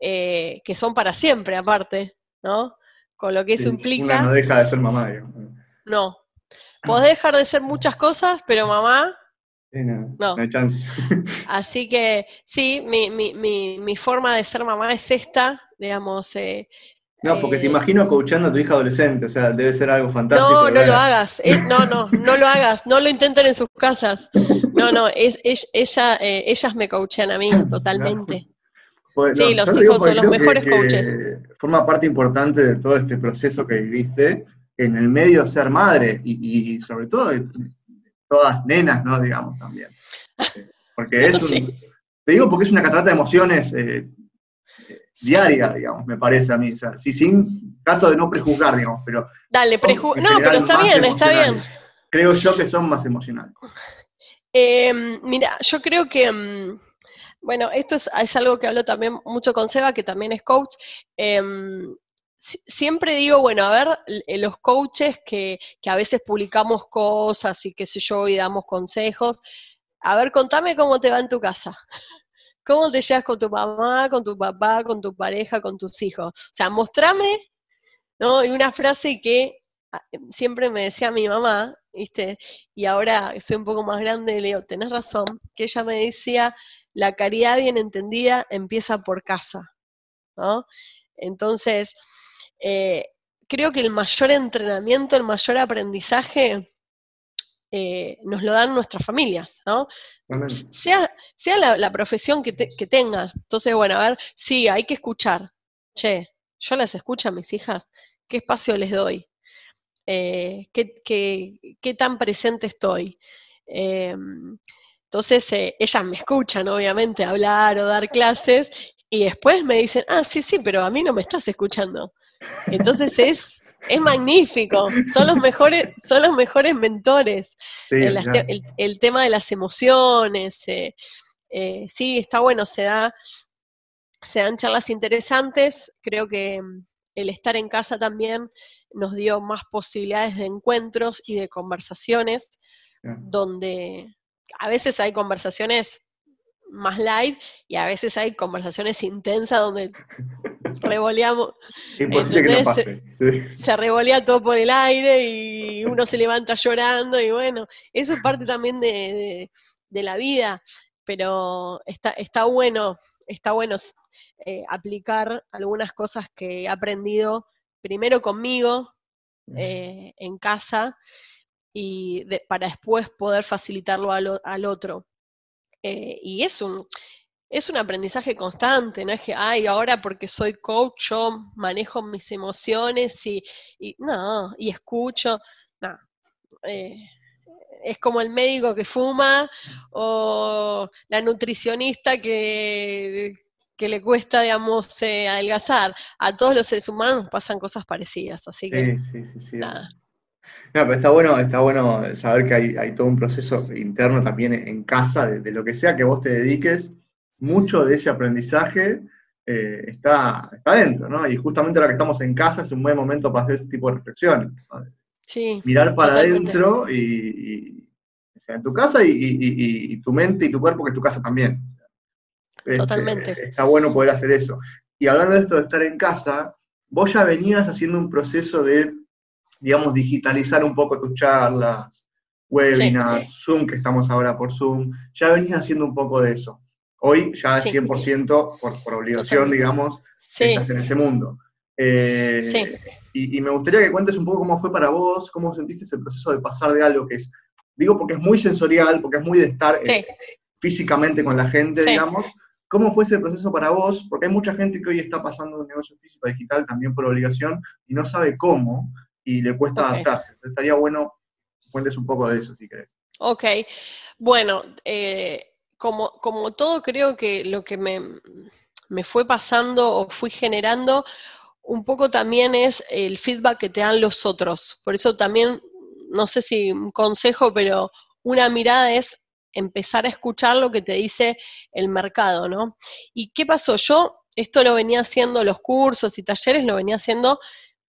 eh, que son para siempre aparte, ¿no? Con lo que eso Sí, implica, Una no deja de ser mamá, digamos. no. Podés dejar de ser muchas cosas, pero mamá, Sí, no, No. no hay chance. Así que sí, mi, mi, mi, mi forma de ser mamá es esta, digamos. eh, No, porque te eh, imagino coachando a tu hija adolescente, o sea, debe ser algo fantástico. No, no lo hagas, eh, no, no, no lo hagas, no lo intenten en sus casas. No, no, es, es- ella, eh, ellas me coachean a mí totalmente. Pues, Sí, no, los hijos son los mejores que- coaches. que Forma parte importante de todo este proceso que viviste, en el medio de ser madre, y, y sobre todo todas nenas, ¿no? Digamos también. Porque es un. Te digo porque es una catarata de emociones eh, eh, diaria, digamos, me parece a mí. O sea, sí, sin. Trato de no prejuzgar, digamos, pero Dale, preju en no, pero está bien, está bien. creo yo que son más emocionales. Eh, mira, yo creo que, mm, bueno, esto es, es algo que hablo también mucho con Seba, que también es coach. Em, si- siempre digo, bueno, a ver, eh, los coaches que, que a veces publicamos cosas y qué sé yo, y damos consejos, a ver, contame cómo te va en tu casa. ¿Cómo te llevas con tu mamá, con tu papá, con tu pareja, con tus hijos? O sea, mostrame, ¿no? Y una frase que ah, siempre me decía mi mamá, ¿viste? Y ahora soy un poco más grande, le digo, tenés razón, que ella me decía, la caridad bien entendida empieza por casa, ¿no? Entonces, eh, creo que el mayor entrenamiento, el mayor aprendizaje eh, nos lo dan nuestras familias, ¿no? Sea, sea la, la profesión que, te- que tengas. Entonces, bueno, a ver, sí, hay que escuchar. Che, yo las escucho a mis hijas, ¿qué espacio les doy? Eh, ¿qué, qué- qué tan presente estoy? Eh, entonces, ellas me escuchan, obviamente, hablar o dar clases, y después me dicen, ah, sí, sí, pero a mí no me estás escuchando. Entonces es, es magnífico, son los mejores, son los mejores mentores. Sí, El, ya. el- el tema de las emociones, eh, eh, sí, está bueno, se da, se dan charlas interesantes, creo que mm, el estar en casa también nos dio más posibilidades de encuentros y de conversaciones, donde a veces hay conversaciones más light y a veces hay conversaciones intensas donde revoleamos, Imposible que no. Sí. se revolea todo por el aire y uno se levanta llorando y bueno, eso es parte también de, de- de la vida, pero está, está bueno, está bueno eh, aplicar algunas cosas que he aprendido primero conmigo eh, en casa y de- para después poder facilitarlo al, al otro. Eh, y es un, es un aprendizaje constante, no es que, ay, ahora porque soy coach yo manejo mis emociones y, no, y escucho, no. Eh, es como el médico que fuma o la nutricionista que, que le cuesta, digamos, eh, adelgazar. A todos los seres humanos nos pasan cosas parecidas, así que sí, sí, sí, nada. No, pero está bueno, está bueno saber que hay, todo un proceso interno también en casa, de, lo que sea que vos te dediques, mucho de ese aprendizaje eh, está, está dentro, ¿no? Y justamente ahora que estamos en casa es un buen momento para hacer ese tipo de reflexiones. Sí, Mirar para adentro y, o sea, en tu casa y, tu mente y tu cuerpo, que es tu casa también. Este, Totalmente. está bueno poder hacer eso. Y hablando de esto de estar en casa, vos ya venías haciendo un proceso de, digamos, digitalizar un poco tus charlas, webinars, Zoom, que estamos ahora por Zoom, ya venías haciendo un poco de eso. Hoy ya es 100% por, por obligación, digamos, estás en ese mundo. Eh, y, me gustaría que cuentes un poco cómo fue para vos, cómo sentiste ese proceso de pasar de algo que es, digo porque es muy sensorial, porque es muy de estar eh, físicamente con la gente, digamos. ¿Cómo fue ese proceso para vos? Porque hay mucha gente que hoy está pasando de un negocio físico a digital también por obligación y no sabe cómo y le cuesta adaptarse. Entonces, estaría bueno que cuentes un poco de eso, si querés. Ok. Bueno, eh, como, como todo, creo que lo que me, me fue pasando o fui generando un poco también es el feedback que te dan los otros. Por eso también, no sé si un consejo, pero una mirada es empezar a escuchar lo que te dice el mercado, ¿no? ¿Y qué pasó? Yo esto lo venía haciendo, los cursos y talleres lo venía haciendo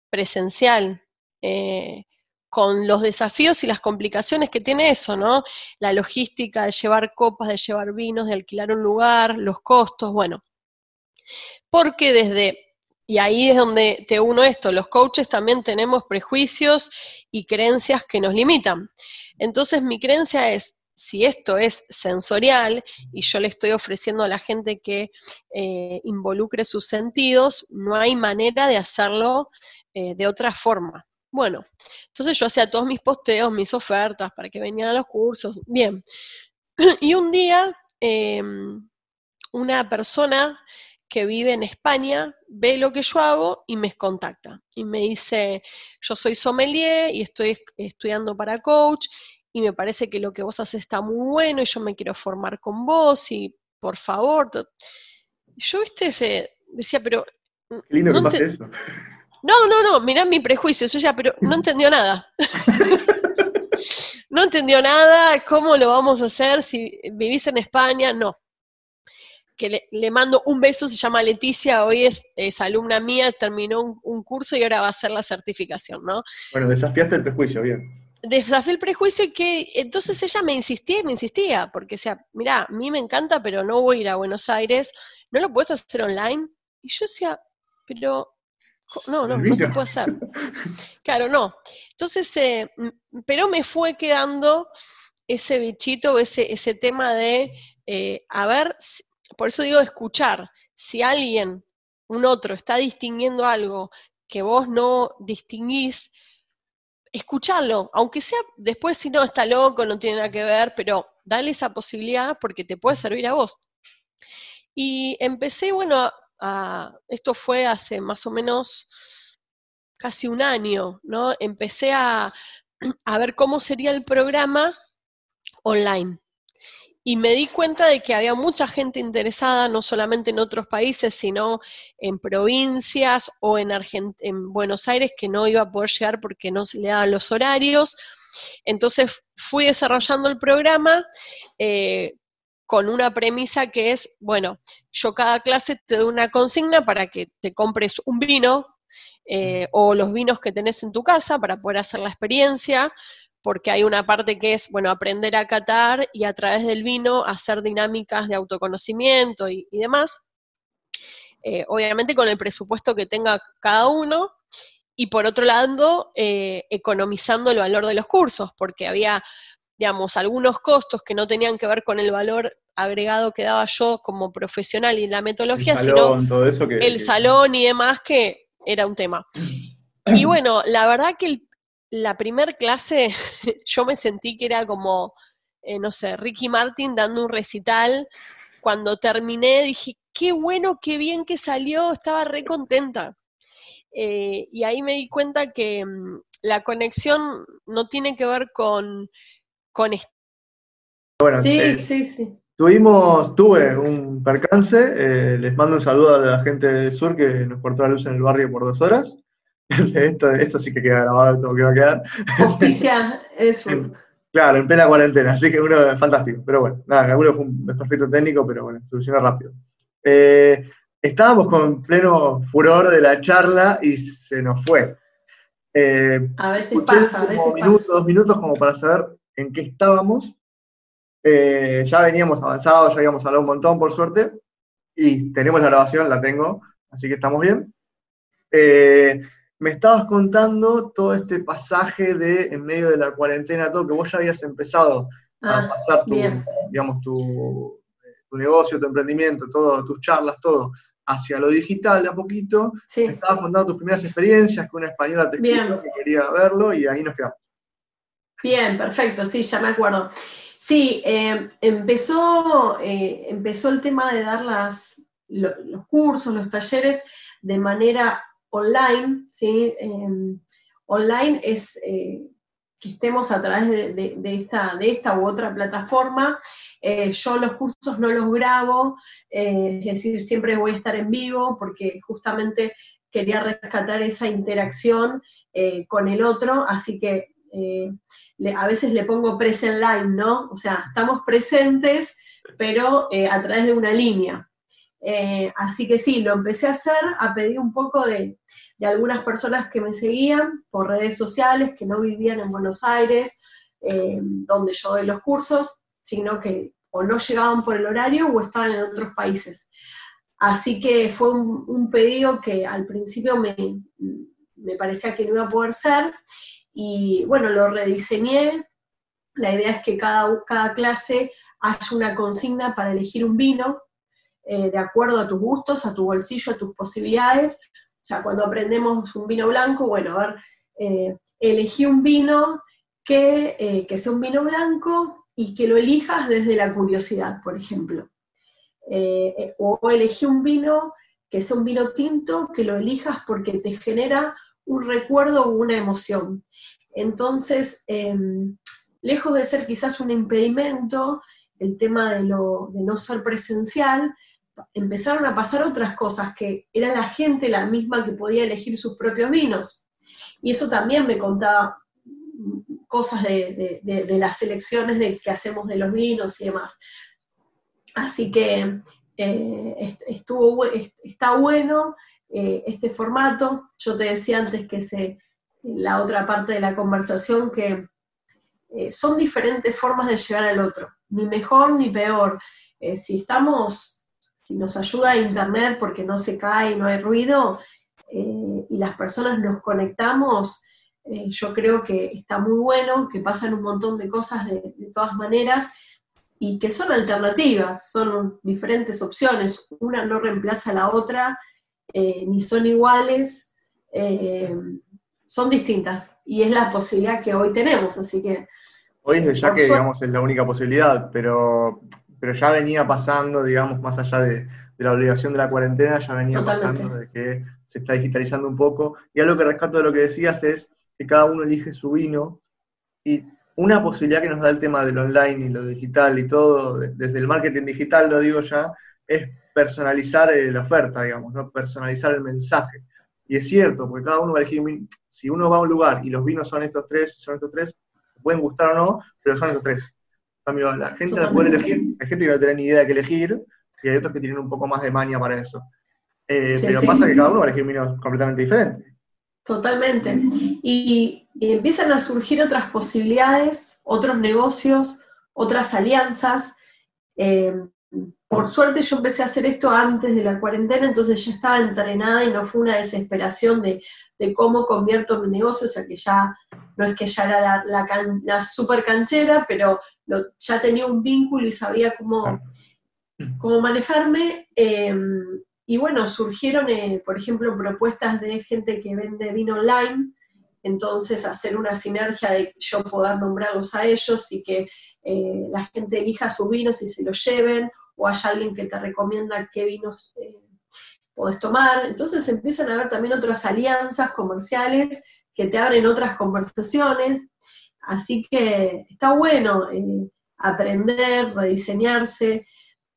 presencial. Eh, con los desafíos y las complicaciones que tiene eso, ¿no? La logística de llevar copas, de llevar vinos, de alquilar un lugar, los costos, bueno. Porque desde, y ahí es donde te uno esto, los coaches también tenemos prejuicios y creencias que nos limitan. Entonces mi creencia es, si esto es sensorial y yo le estoy ofreciendo a la gente que eh, involucre sus sentidos, no hay manera de hacerlo eh, de otra forma. Bueno, entonces yo hacía todos mis posteos, mis ofertas para que venían a los cursos. Bien. Y un día, em, una persona que vive en España ve lo que yo hago y me contacta. Y me dice, yo soy sommelier y estoy estudiando para coach y me parece que lo que vos haces está muy bueno y yo me quiero formar con vos y por favor. Yo, viste, decía, pero... Qué lindo que pase eso. No, no, no, mirá mi prejuicio, yo ya, pero no entendió nada. no entendió nada, ¿cómo lo vamos a hacer si vivís en España? No. Que le, mando un beso, se llama Leticia, hoy es, alumna mía, terminó un, curso y ahora va a hacer la certificación, ¿no? Bueno, desafiaste el prejuicio, bien. Desafié el prejuicio y que entonces ella me insistía y me insistía, porque o sea, mira, a mí me encanta, pero no voy a ir a Buenos Aires, ¿no lo puedes hacer online? Y yo decía, pero no, no, no se puede hacer. Claro, no. Entonces, eh, pero me fue quedando ese bichito, ese, ese tema de, eh, a ver, por eso digo escuchar, si alguien, un otro, está distinguiendo algo que vos no distinguís, escucharlo, aunque sea después si no está loco, no tiene nada que ver, pero dale esa posibilidad porque te puede servir a vos. Y empecé, bueno, esto fue hace más o menos casi un año, ¿no? Empecé a, a ver cómo sería el programa online. Y me di cuenta de que había mucha gente interesada, no solamente en otros países, sino en provincias o en, en Buenos Aires, que no iba a poder llegar porque no se le daban los horarios. Entonces fui desarrollando el programa eh, con una premisa que es, bueno, yo cada clase te doy una consigna para que te compres un vino eh, o los vinos que tenés en tu casa para poder hacer la experiencia, porque hay una parte que es, bueno, aprender a catar y a través del vino hacer dinámicas de autoconocimiento y, demás. Eh, obviamente con el presupuesto que tenga cada uno, y por otro lado, eh, economizando el valor de los cursos, porque había digamos, algunos costos que no tenían que ver con el valor agregado que daba yo como profesional y la metodología, sino el salón y demás, que era un tema. Y bueno, la verdad que la primer clase yo me sentí que era como eh, no sé, Ricky Martin dando un recital. Cuando terminé dije, qué bueno, qué bien que salió, estaba re contenta. Eh, y ahí me di cuenta que mm, la conexión no tiene que ver con, con bueno, sí, eh, sí, sí. Tuvimos, tuve un percance, eh, les mando un saludo a la gente del sur que nos cortó la luz en el barrio por dos horas. esto, esto sí que queda grabado, esto que va a quedar. Justicia es Claro, en plena cuarentena, así que uno es fantástico. Pero bueno, nada, alguno fue un perfecto técnico, pero bueno, soluciona rápido. Eh, estábamos con pleno furor de la charla y se nos fue. a veces pasa, a veces minutos, Dos minutos como para saber en qué estábamos eh, ya veníamos avanzados, ya habíamos hablado un montón, por suerte, y tenemos la grabación, la tengo, así que estamos bien. Eh, me estabas contando todo este pasaje de en medio de la cuarentena, todo que vos ya habías empezado a ah, pasar tu, digamos, tu, negocio, tu emprendimiento, todo, tus charlas, todo hacia lo digital de a poquito. Me estabas contando tus primeras experiencias, que una española te que quería verlo y ahí nos quedamos. Bien, perfecto, sí, ya me acuerdo. Sí, eh, empezó, eh, empezó el tema de dar las, los cursos, los talleres de manera online, ¿sí? Em, online es eh, que estemos a través de, esta, de esta u otra plataforma. yo los cursos no los grabo, es decir, siempre voy a estar en vivo porque justamente quería rescatar esa interacción con el otro, así que eh, a veces le pongo present line, ¿no? O sea, estamos presentes, pero eh, a través de una línea. Eh, así que sí, lo empecé a hacer, a pedir un poco de, algunas personas que me seguían por redes sociales, que no vivían en Buenos Aires, donde yo doy los cursos, sino que o no llegaban por el horario o estaban en otros países. Así que fue un, pedido que al principio me, me parecía que no iba a poder ser y bueno, lo rediseñé. La idea es que cada, cada clase haya una consigna para elegir un vino eh, de acuerdo a tus gustos, a tu bolsillo, a tus posibilidades. O sea, cuando aprendemos un vino blanco, bueno, a ver, eh, elegí un vino que, eh, que, sea un vino blanco y que lo elijas desde la curiosidad, por ejemplo. o elegí un vino que sea un vino tinto, que lo elijas porque te genera un recuerdo o una emoción. Entonces, em, lejos de ser quizás un impedimento, el tema de, no ser presencial, empezaron a pasar otras cosas, que era la gente la misma que podía elegir sus propios vinos. Y eso también me contaba cosas de, las selecciones de, que hacemos de los vinos y demás. Así que eh, estuvo, está bueno, eh, este formato. Yo te decía antes que se, la otra parte de la conversación que eh, son diferentes formas de llegar al otro, ni mejor ni peor. Eh, si estamos, si nos ayuda Internet porque no se cae, no hay ruido, y las personas nos conectamos, yo creo que está muy bueno, que pasan un montón de cosas de, de todas maneras, y que son alternativas, son diferentes opciones, una no reemplaza a la otra, eh, ni son iguales, eh, son distintas. Y es la posibilidad que hoy tenemos, así que... Hoy es ya que, digamos, es la única posibilidad, pero, pero ya venía pasando, digamos, más allá de, la obligación de la cuarentena, ya venía pasando de que se está digitalizando un poco. Y algo que rescato de lo que decías es que cada uno elige su vino y una posibilidad que nos da el tema del online y lo digital y todo, desde el marketing digital lo digo ya, es personalizar eh, la oferta, digamos, ¿no? personalizar el mensaje. Y es cierto, porque cada uno va a elegir, si uno va a un lugar y los vinos son estos tres, son estos tres, pueden gustar o no, pero son estos tres. la gente la puede elegir, hay gente que no tiene ni idea de qué elegir, y hay otros que tienen un poco más de maña para eso. Eh, pero pasa que cada uno va a elegir vinos completamente diferentes. Totalmente. Y, y, empiezan a surgir otras posibilidades, otros negocios, otras alianzas. Eh, por suerte yo empecé a hacer esto antes de la cuarentena, entonces ya estaba entrenada y no fue una desesperación de, cómo convierto mi negocio, o sea que ya no es que ya era la, super canchera, pero ya tenía un vínculo y sabía cómo, cómo manejarme. Em, y bueno, surgieron, eh, por ejemplo, propuestas de gente que vende vino online, entonces hacer una sinergia de yo poder nombrarlos a ellos y que eh, la gente elija sus vinos y se los lleven, o hay alguien que te recomienda qué vinos eh, podés tomar. Entonces empiezan a haber también otras alianzas comerciales que te abren otras conversaciones. Así que está bueno eh, aprender, rediseñarse.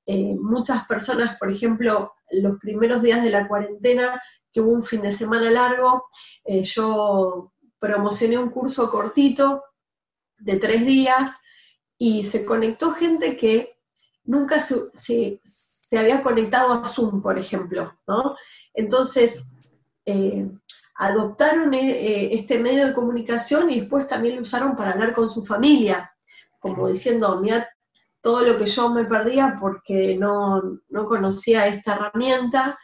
muchas personas, por ejemplo, los primeros días de la cuarentena, que hubo un fin de semana largo, yo promocioné un curso cortito de tres días y se conectó gente que nunca se, había conectado a Zoom, por ejemplo, ¿no? Entonces, eh, adoptaron eh, eh, este medio de comunicación y después también lo usaron para hablar con su familia, como diciendo, mira todo lo que yo me perdía porque no, no conocía esta herramienta,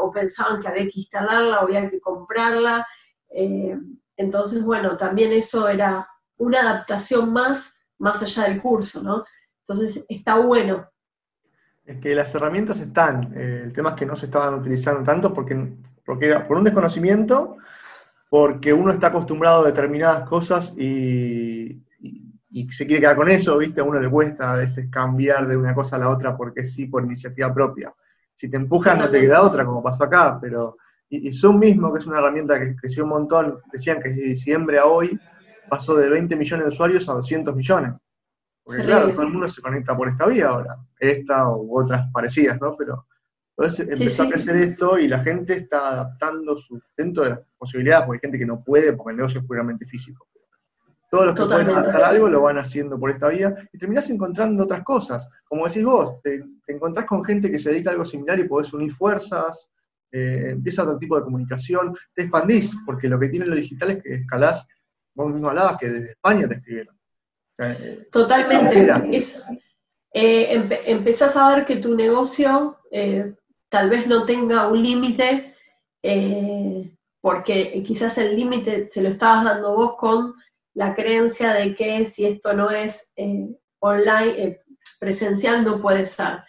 o pensaban que había que instalarla o había que comprarla. entonces, bueno, también eso era una adaptación más, más allá del curso, ¿no? Entonces está bueno. Es que las herramientas están, eh, el tema es que no se estaban utilizando tanto porque, porque era por un desconocimiento, porque uno está acostumbrado a determinadas cosas y, se quiere quedar con eso, ¿viste? A uno le cuesta a veces cambiar de una cosa a la otra porque sí, por iniciativa propia. Si te empujan no te queda otra, como pasó acá, pero... Y, y Zoom mismo, que es una herramienta que creció un montón, decían que de diciembre a hoy pasó de 20 millones de usuarios a 200 millones. Porque claro, todo el mundo se conecta por esta vía ahora, esta u otras parecidas, ¿no? Pero entonces empezó a crecer esto y la gente está adaptando su, dentro de las posibilidades, porque hay gente que no puede porque el negocio es puramente físico. Todos los que pueden adaptar algo lo van haciendo por esta vía y terminás encontrando otras cosas. Como decís vos, te, encontrás con gente que se dedica a algo similar y podés unir fuerzas, eh, empieza otro tipo de comunicación, te expandís, porque lo que tiene lo digital es que escalás vos mismo hablabas que desde España te escribieron. Eh, Totalmente. Eh, empezás a ver que tu negocio eh, tal vez no tenga un límite, porque quizás el límite se lo estabas dando vos con la creencia de que si esto no es online, presencial, no puede ser.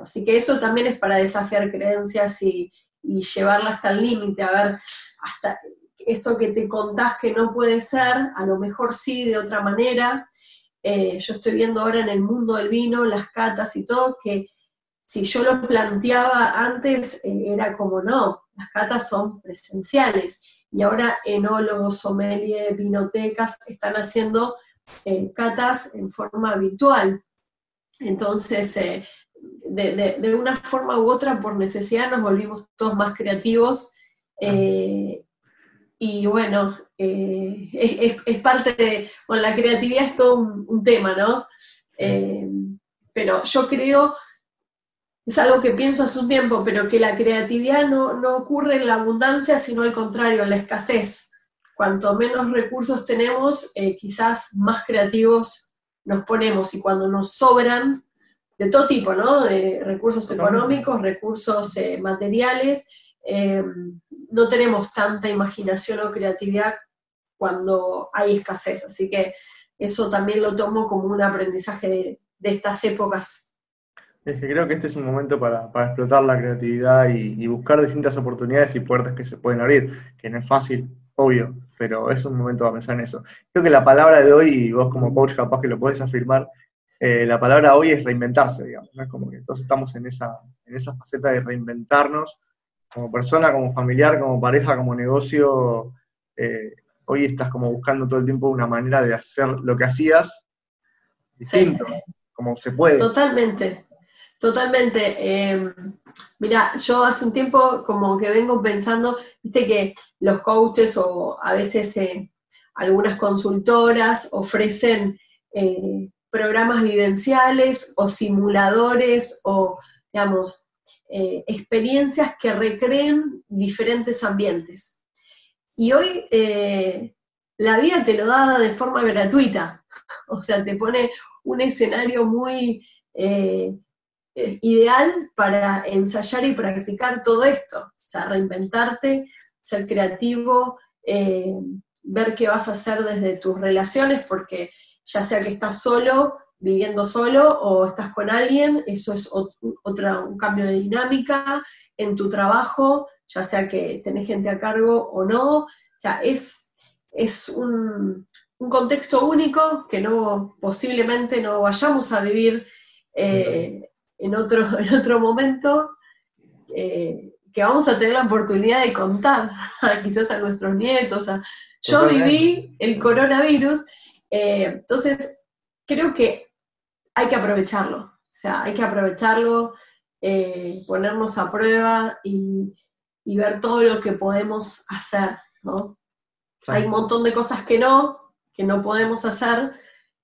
así que eso también es para desafiar creencias y, y llevarla hasta el límite, a ver, hasta esto que te contás que no puede ser, a lo mejor sí de otra manera. Eh, yo estoy viendo ahora en el mundo del vino, las catas y todo, que si yo lo planteaba antes, eh, era como no, las catas son presenciales. Y ahora enólogos, sommeliers, vinotecas están haciendo eh, catas en forma virtual. Entonces, de, una forma u otra, por necesidad, nos volvimos todos más creativos y bueno, eh, es, parte de, bueno, la creatividad es todo un, tema, ¿no? Eh, pero yo creo, es algo que pienso hace un tiempo, pero que la creatividad no, ocurre en la abundancia, sino al contrario, en la escasez. Cuanto menos recursos tenemos, eh, quizás más creativos nos ponemos y cuando nos sobran, de todo tipo, ¿no? De recursos económicos, recursos materiales, no tenemos tanta imaginación o creatividad cuando hay escasez. Así que eso también lo tomo como un aprendizaje de, estas épocas. Es que creo que este es un momento para, explotar la creatividad y, buscar distintas oportunidades y puertas que se pueden abrir, que no es fácil, obvio, pero es un momento para pensar en eso. Creo que la palabra de hoy, y vos como coach capaz que lo podés afirmar, eh, la palabra hoy es reinventarse, digamos, ¿no? como que estamos en esa, en esa faceta de reinventarnos como persona, como familiar, como pareja, como negocio, eh, hoy estás como buscando todo el tiempo una manera de hacer lo que hacías distinto, como se puede. Totalmente, totalmente. Em, mira, yo hace un tiempo como que vengo pensando, viste que los coaches o a veces eh, algunas consultoras ofrecen eh, programas vivenciales o simuladores o, digamos, eh, experiencias que recreen diferentes ambientes. Y hoy eh, la vida te lo da de forma gratuita, o sea, te pone un escenario muy eh, ideal para ensayar y practicar todo esto, o sea, reinventarte, ser creativo, ver qué vas a hacer desde tus relaciones, porque ya sea que estás solo, viviendo solo o estás con alguien, eso es otro, un cambio de dinámica en tu trabajo, ya sea que tenés gente a cargo o no, o sea, es, es un, un contexto único que no posiblemente no vayamos a vivir eh, en, otro, en otro momento, eh, que vamos a tener la oportunidad de contar quizás a nuestros nietos. yo viví el coronavirus, eh, entonces creo que hay que aprovecharlo, o sea, hay que aprovecharlo, ponernos a prueba y, y, ver todo lo que podemos hacer, ¿no? Hay un montón de cosas que no, que no podemos hacer,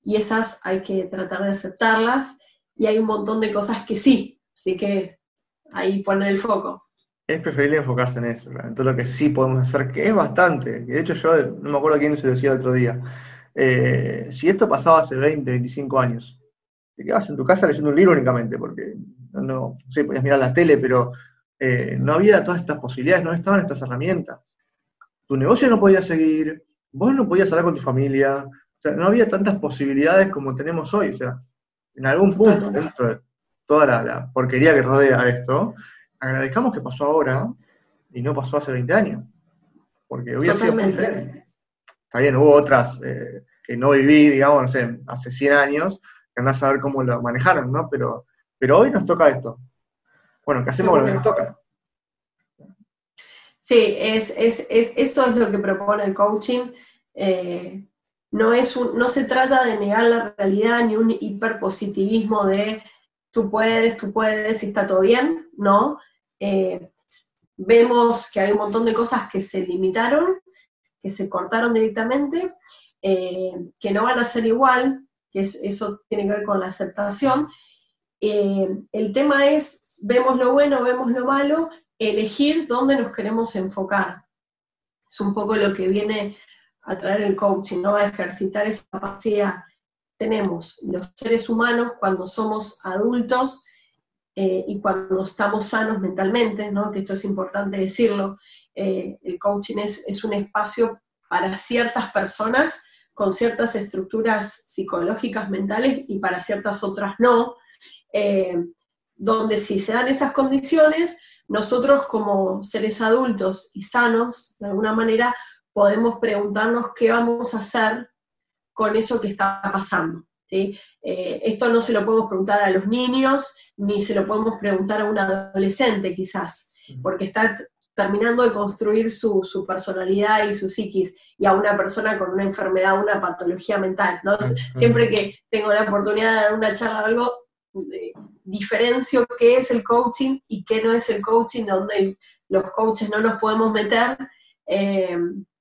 y esas hay que tratar de aceptarlas, y hay un montón de cosas que sí, así que ahí poner el foco. Es preferible enfocarse en eso, en todo lo que sí podemos hacer, que es bastante. De hecho, yo no me acuerdo quién se lo decía el otro día. Eh, si esto pasaba hace 20, 25 años, te quedabas en tu casa leyendo un libro únicamente, porque no, no sé, podías mirar la tele, pero eh, no había todas estas posibilidades, no estaban estas herramientas. Tu negocio no podía seguir, vos no podías hablar con tu familia, o sea, no había tantas posibilidades como tenemos hoy. O sea, en algún punto, dentro de toda la, porquería que rodea esto, agradezcamos que pasó ahora y no pasó hace 20 años. Porque hubiera sido muy diferente. Está bien, hubo otras eh, que no viví, digamos, no sé, hace 100 años, andás a ver cómo lo manejaron, ¿no? Pero, pero hoy nos toca esto. Bueno, ¿qué hacemos con lo que nos toca? Sí, es, eso es lo que propone el coaching. Eh, no, es no se trata de negar la realidad ni un hiperpositivismo de tú puedes, tú puedes y está todo bien, ¿no? Eh, vemos que hay un montón de cosas que se limitaron, que se cortaron directamente, eh, que no van a ser igual, que eso tiene que ver con la aceptación. Eh, el tema es, vemos lo bueno, vemos lo malo, elegir dónde nos queremos enfocar. Es un poco lo que viene a traer el coaching, ¿no? a ejercitar esa capacidad. Tenemos los seres humanos cuando somos adultos eh, y cuando estamos sanos mentalmente, ¿no? que esto es importante decirlo, eh, el coaching es, es, un espacio para ciertas personas con ciertas estructuras psicológicas mentales y para ciertas otras no, eh, donde si se dan esas condiciones, nosotros como seres adultos y sanos, de alguna manera, podemos preguntarnos qué vamos a hacer con eso que está pasando. ¿sí? Eh, esto no se lo podemos preguntar a los niños, ni se lo podemos preguntar a un adolescente quizás, porque está terminando de construir su, personalidad y su psiquis, y a una persona con una enfermedad, una patología mental. ¿no? Siempre que tengo la oportunidad de dar una charla o algo, diferencio qué es el coaching y qué no es el coaching, donde los coaches no nos podemos meter. Eh,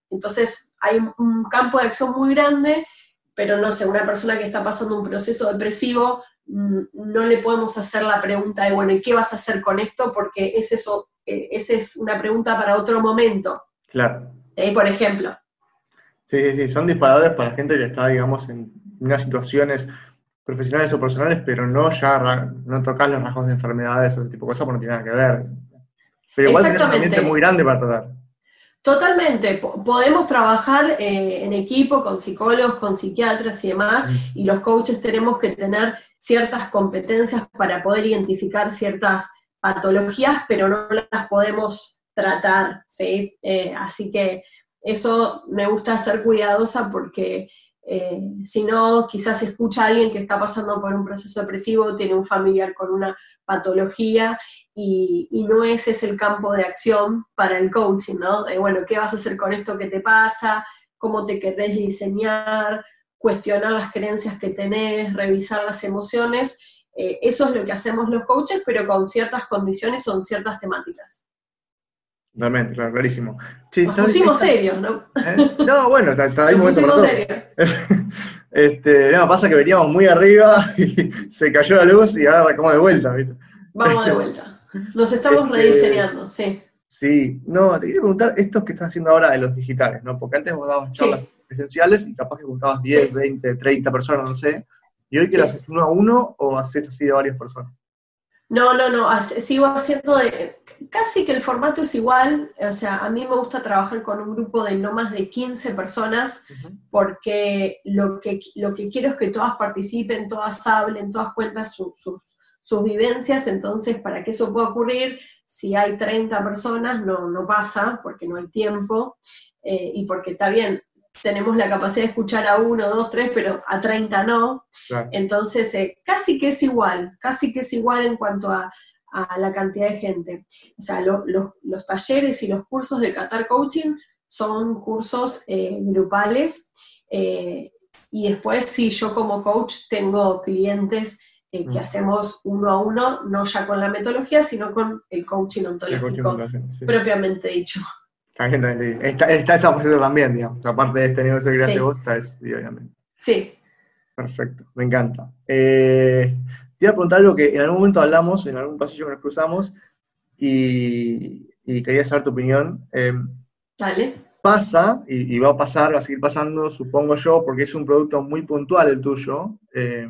entonces hay un campo de acción muy grande, pero no sé, una persona que está pasando un proceso depresivo, mm, no le podemos hacer la pregunta de, bueno, ¿y qué vas a hacer con esto? Porque es eso, eh, esa es una pregunta para otro momento. Claro. Eh, por ejemplo. Sí, sí, sí, son disparadores para gente que está, digamos, en unas situaciones profesionales o personales, pero no ya no tocar los rasgos de enfermedades o ese tipo de cosas porque no tiene nada que ver. Pero igual tienes un ambiente muy grande para tratar. Totalmente, podemos trabajar eh, en equipo con psicólogos, con psiquiatras y demás, y los coaches tenemos que tener ciertas competencias para poder identificar ciertas patologías, pero no las podemos tratar, ¿sí? Eh, así que eso me gusta ser cuidadosa porque eh, si no, quizás escucha a alguien que está pasando por un proceso depresivo, tiene un familiar con una patología y, no ese es el campo de acción para el coaching, ¿no? bueno, ¿qué vas a hacer con esto que te pasa? ¿Cómo te querés diseñar? Cuestionar las creencias que tenés, revisar las emociones. Eh, eso es lo que hacemos los coaches, pero con ciertas condiciones, son ciertas temáticas. Realmente, claro, clarísimo. Nos pusimos serios, ¿no? ¿Eh? No, bueno, está, ahí Nos pusimos serios. Este, no, pasa que veníamos muy arriba y se cayó la luz y ahora como de vuelta, ¿viste? Vamos de vuelta. Nos estamos este, rediseñando, sí. Sí, no, te quería preguntar estos que están haciendo ahora de los digitales, ¿no? Porque antes vos dabas charlas presenciales y capaz que juntabas 10, 20, 30 personas, no sé. ¿Y hoy que lo haces uno a uno o haces así de varias personas? No, no, no, sigo haciendo de, casi que el formato es igual, o sea, a mí me gusta trabajar con un grupo de no más de 15 personas, porque lo que, lo que quiero es que todas participen, todas hablen, todas cuentan sus sus vivencias, entonces para que eso pueda ocurrir, si hay 30 personas no, no pasa, porque no hay tiempo, eh, y porque está bien, tenemos la capacidad de escuchar a uno, dos, tres, pero a 30 no. Entonces, eh, casi que es igual, casi que es igual en cuanto a, la cantidad de gente. O sea, los talleres y los cursos de Qatar Coaching son cursos eh, grupales. Eh, y después, sí, yo como coach tengo clientes que mm. hacemos uno a uno, no ya con la metodología, sino con el coaching ontológico, propiamente dicho. Está, está esa posición también, digamos. Aparte de este negocio que creaste vos, está eso, obviamente. Sí. Perfecto, me encanta. Eh, te iba a preguntar algo que en algún momento hablamos, en algún pasillo que nos cruzamos, y, quería saber tu opinión. Eh, Dale. Pasa, y, va a pasar, va a seguir pasando, supongo yo, porque es un producto muy puntual el tuyo. Eh,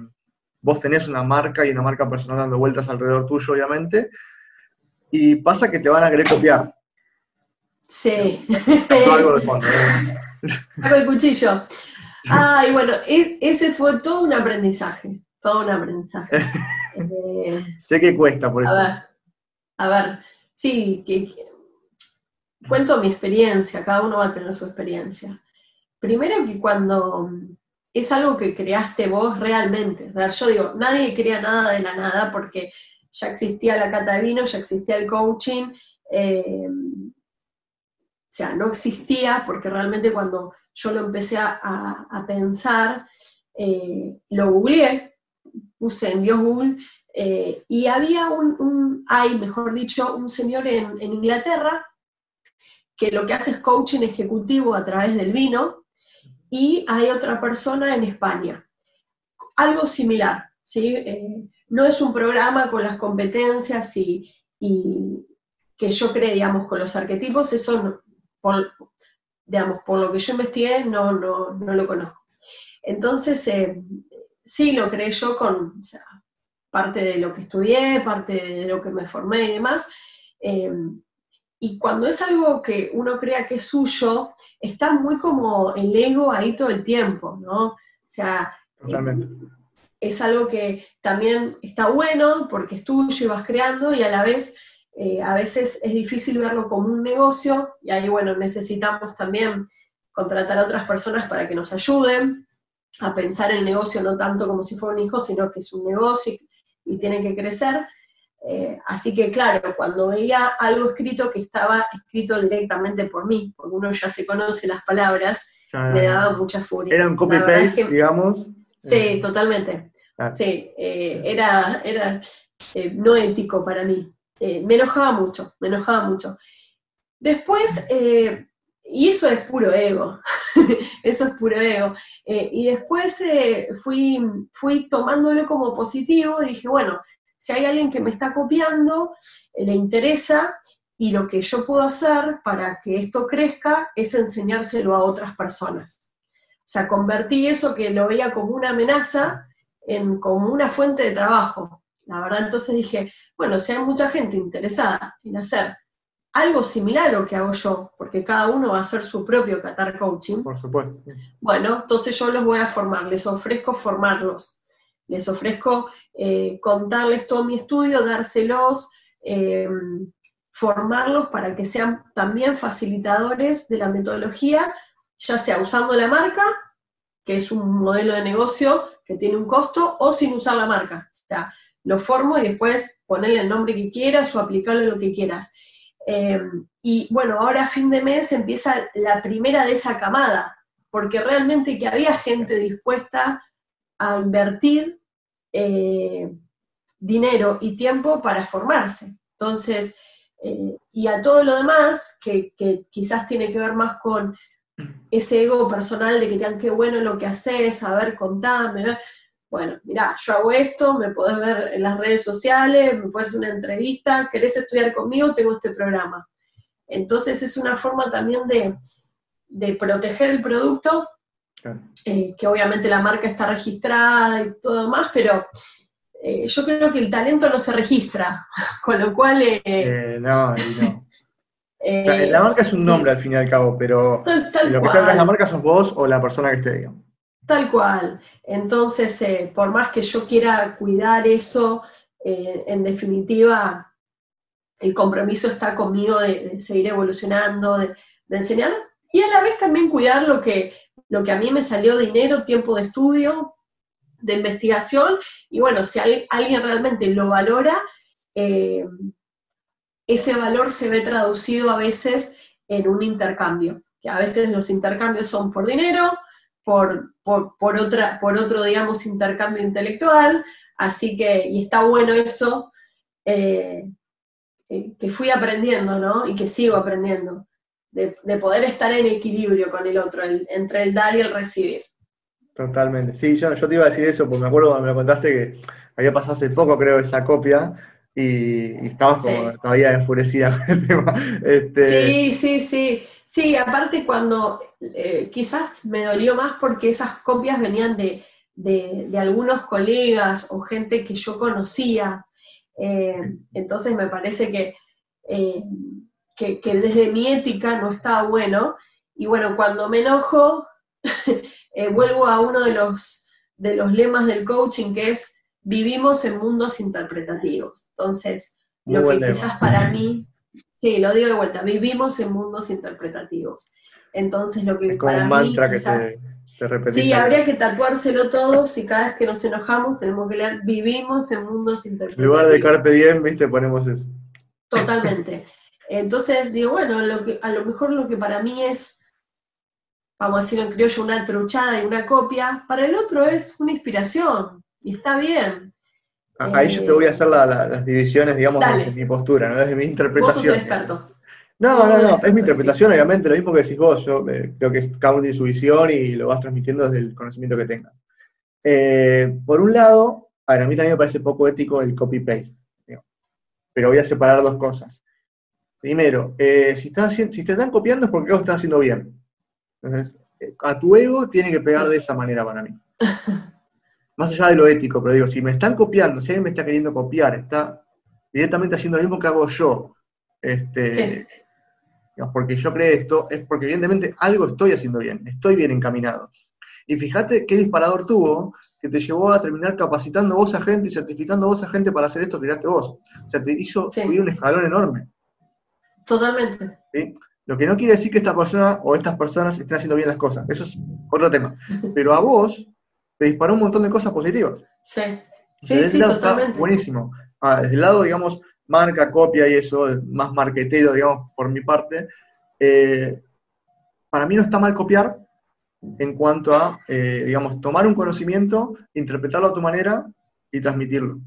vos tenés una marca y una marca personal dando vueltas alrededor tuyo, obviamente, y pasa que te van a querer copiar. Sí. algo de fondo. ¿eh? Algo de cuchillo. Ay, bueno, e, ese fue todo un aprendizaje, todo un aprendizaje. Eh, sé que cuesta por eso. A ver, a ver, sí, que, cuento mi experiencia, cada uno va a tener su experiencia. Primero que cuando es algo que creaste vos realmente, yo digo, nadie crea nada de la nada porque ya existía la cata ya existía el coaching, eh, o sea, no existía porque realmente cuando yo lo empecé a, pensar, eh, lo googleé, puse en Dios Google, eh, y había un, hay, mejor dicho, un señor en, Inglaterra que lo que hace es coaching ejecutivo a través del vino, y hay otra persona en España. Algo similar, ¿sí? Eh, no es un programa con las competencias y, y que yo creo, digamos, con los arquetipos, eso no, por, digamos, por lo que yo investigué, no, no, no lo conozco. Entonces, eh, sí lo creé yo con parte de lo que estudié, parte de lo que me formé y demás. Eh, y cuando es algo que uno crea que es suyo, está muy como el ego ahí todo el tiempo, ¿no? O sea, es algo que también está bueno porque es tuyo y vas creando y a la vez eh, a veces es difícil verlo como un negocio y ahí, bueno, necesitamos también contratar a otras personas para que nos ayuden a pensar el negocio no tanto como si fuera un hijo, sino que es un negocio y, tiene que crecer. Eh, así que claro, cuando veía algo escrito que estaba escrito directamente por mí, porque uno ya se conoce las palabras, me daba mucha furia. Era un copy-paste, digamos. Sí, eh, totalmente. Sí, era, era no ético para mí. Eh, me enojaba mucho, me enojaba mucho. Después, eh, y eso es puro ego, eso es puro ego. Eh, y después fui, fui tomándolo como positivo y dije, bueno, si hay alguien que me está copiando, le interesa, y lo que yo puedo hacer para que esto crezca es enseñárselo a otras personas. O sea, convertí eso que lo veía como una amenaza en como una fuente de trabajo. La verdad, entonces dije, bueno, si hay mucha gente interesada en hacer algo similar a lo que hago yo, porque cada uno va a hacer su propio Qatar Coaching. Por supuesto. Bueno, entonces yo los voy a formar, les ofrezco formarlos, les ofrezco eh, contarles todo mi estudio, dárselos, eh, formarlos para que sean también facilitadores de la metodología, ya sea usando la marca, que es un modelo de negocio que tiene un costo, o sin usar la marca. O sea, lo formo y después ponerle el nombre que quieras o aplicarle lo que quieras. Eh, y bueno, ahora a fin de mes empieza la primera de esa camada, porque realmente que había gente dispuesta a invertir eh, dinero y tiempo para formarse. Entonces, eh, y a todo lo demás, que, quizás tiene que ver más con ese ego personal de que digan qué bueno lo que haces, a ver, contame, bueno, mira, yo hago esto, me podés ver en las redes sociales, me puedes hacer una entrevista, querés estudiar conmigo, tengo este programa. Entonces es una forma también de, proteger el producto, eh, que obviamente la marca está registrada y todo más, pero eh, yo creo que el talento no se registra, con lo cual... Eh, no, no. la marca es un nombre al fin y al cabo, pero lo que está detrás de la marca sos vos o la persona que esté, digamos. Tal cual. Entonces, eh, por más que yo quiera cuidar eso, eh, en definitiva, el compromiso está conmigo de, seguir evolucionando, de, enseñar, y a la vez también cuidar lo que, lo que a mí me salió dinero, tiempo de estudio, de investigación, y bueno, si alguien realmente lo valora, eh, ese valor se ve traducido a veces en un intercambio, que a veces los intercambios son por dinero, por, por, otra, por otro, digamos, intercambio intelectual, así que, y está bueno eso, eh, eh, que fui aprendiendo, ¿no? Y que sigo aprendiendo, de, poder estar en equilibrio con el otro, entre el dar y el recibir. Totalmente, sí, yo, yo te iba a decir eso, porque me acuerdo cuando me lo contaste que había pasado hace poco, creo, esa copia, y, estabas como todavía enfurecida con el tema. Este... Sí, sí, sí. Sí, aparte cuando eh, quizás me dolió más porque esas copias venían de, algunos colegas o gente que yo conocía. Eh, entonces me parece eh, que, que, desde mi ética no estaba bueno. Y bueno, cuando me enojo, vuelvo a uno de los, de los lemas del coaching que es vivimos en mundos interpretativos. Entonces, lo que quizás para mí, sí, lo digo de vuelta, vivimos en mundos interpretativos. Entonces, lo que es como para un mantra que te, te Sí, habría que tatuárselo todos y cada vez que nos enojamos tenemos que leer, vivimos en mundos interpretativos. En lugar de carpe diem, viste, ponemos eso. Totalmente. Entonces, digo, bueno, lo que, a lo mejor lo que para mí es, vamos a decir en criollo, una truchada y una copia, para el otro es una inspiración y está bien. Ahí yo te voy a hacer las divisiones, digamos, desde mi postura, ¿no? desde mi interpretación. No, no, no, es mi interpretación, obviamente, lo mismo que decís vos, yo eh, creo que cada uno tiene su visión y lo vas transmitiendo desde el conocimiento que tengas. Eh, por un lado, a ver, a mí también me parece poco ético el copy-paste, pero voy a separar dos cosas. Primero, eh, si, estás, si te están copiando es porque algo estás haciendo bien. Entonces, a tu ego tiene que pegar de esa manera para mí. más allá de lo ético, pero digo, si me están copiando, si alguien me está queriendo copiar, está directamente haciendo lo mismo que hago yo, este, porque yo creo esto, es porque evidentemente algo estoy haciendo bien, estoy bien encaminado. Y fíjate qué disparador tuvo que te llevó a terminar capacitando vos a gente y certificando vos a gente para hacer esto que creaste vos. O sea, te hizo subir un escalón enorme. Totalmente. Lo que no quiere decir que esta persona o estas personas estén haciendo bien las cosas. Eso es otro tema. Pero a vos te disparó un montón de cosas positivas. Sí, sí, sí, totalmente. buenísimo. Ah, desde el lado, digamos, marca, copia y eso, más marquetero, digamos, por mi parte, eh, para mí no está mal copiar en cuanto a, eh, digamos, tomar un conocimiento, interpretarlo a tu manera y transmitirlo.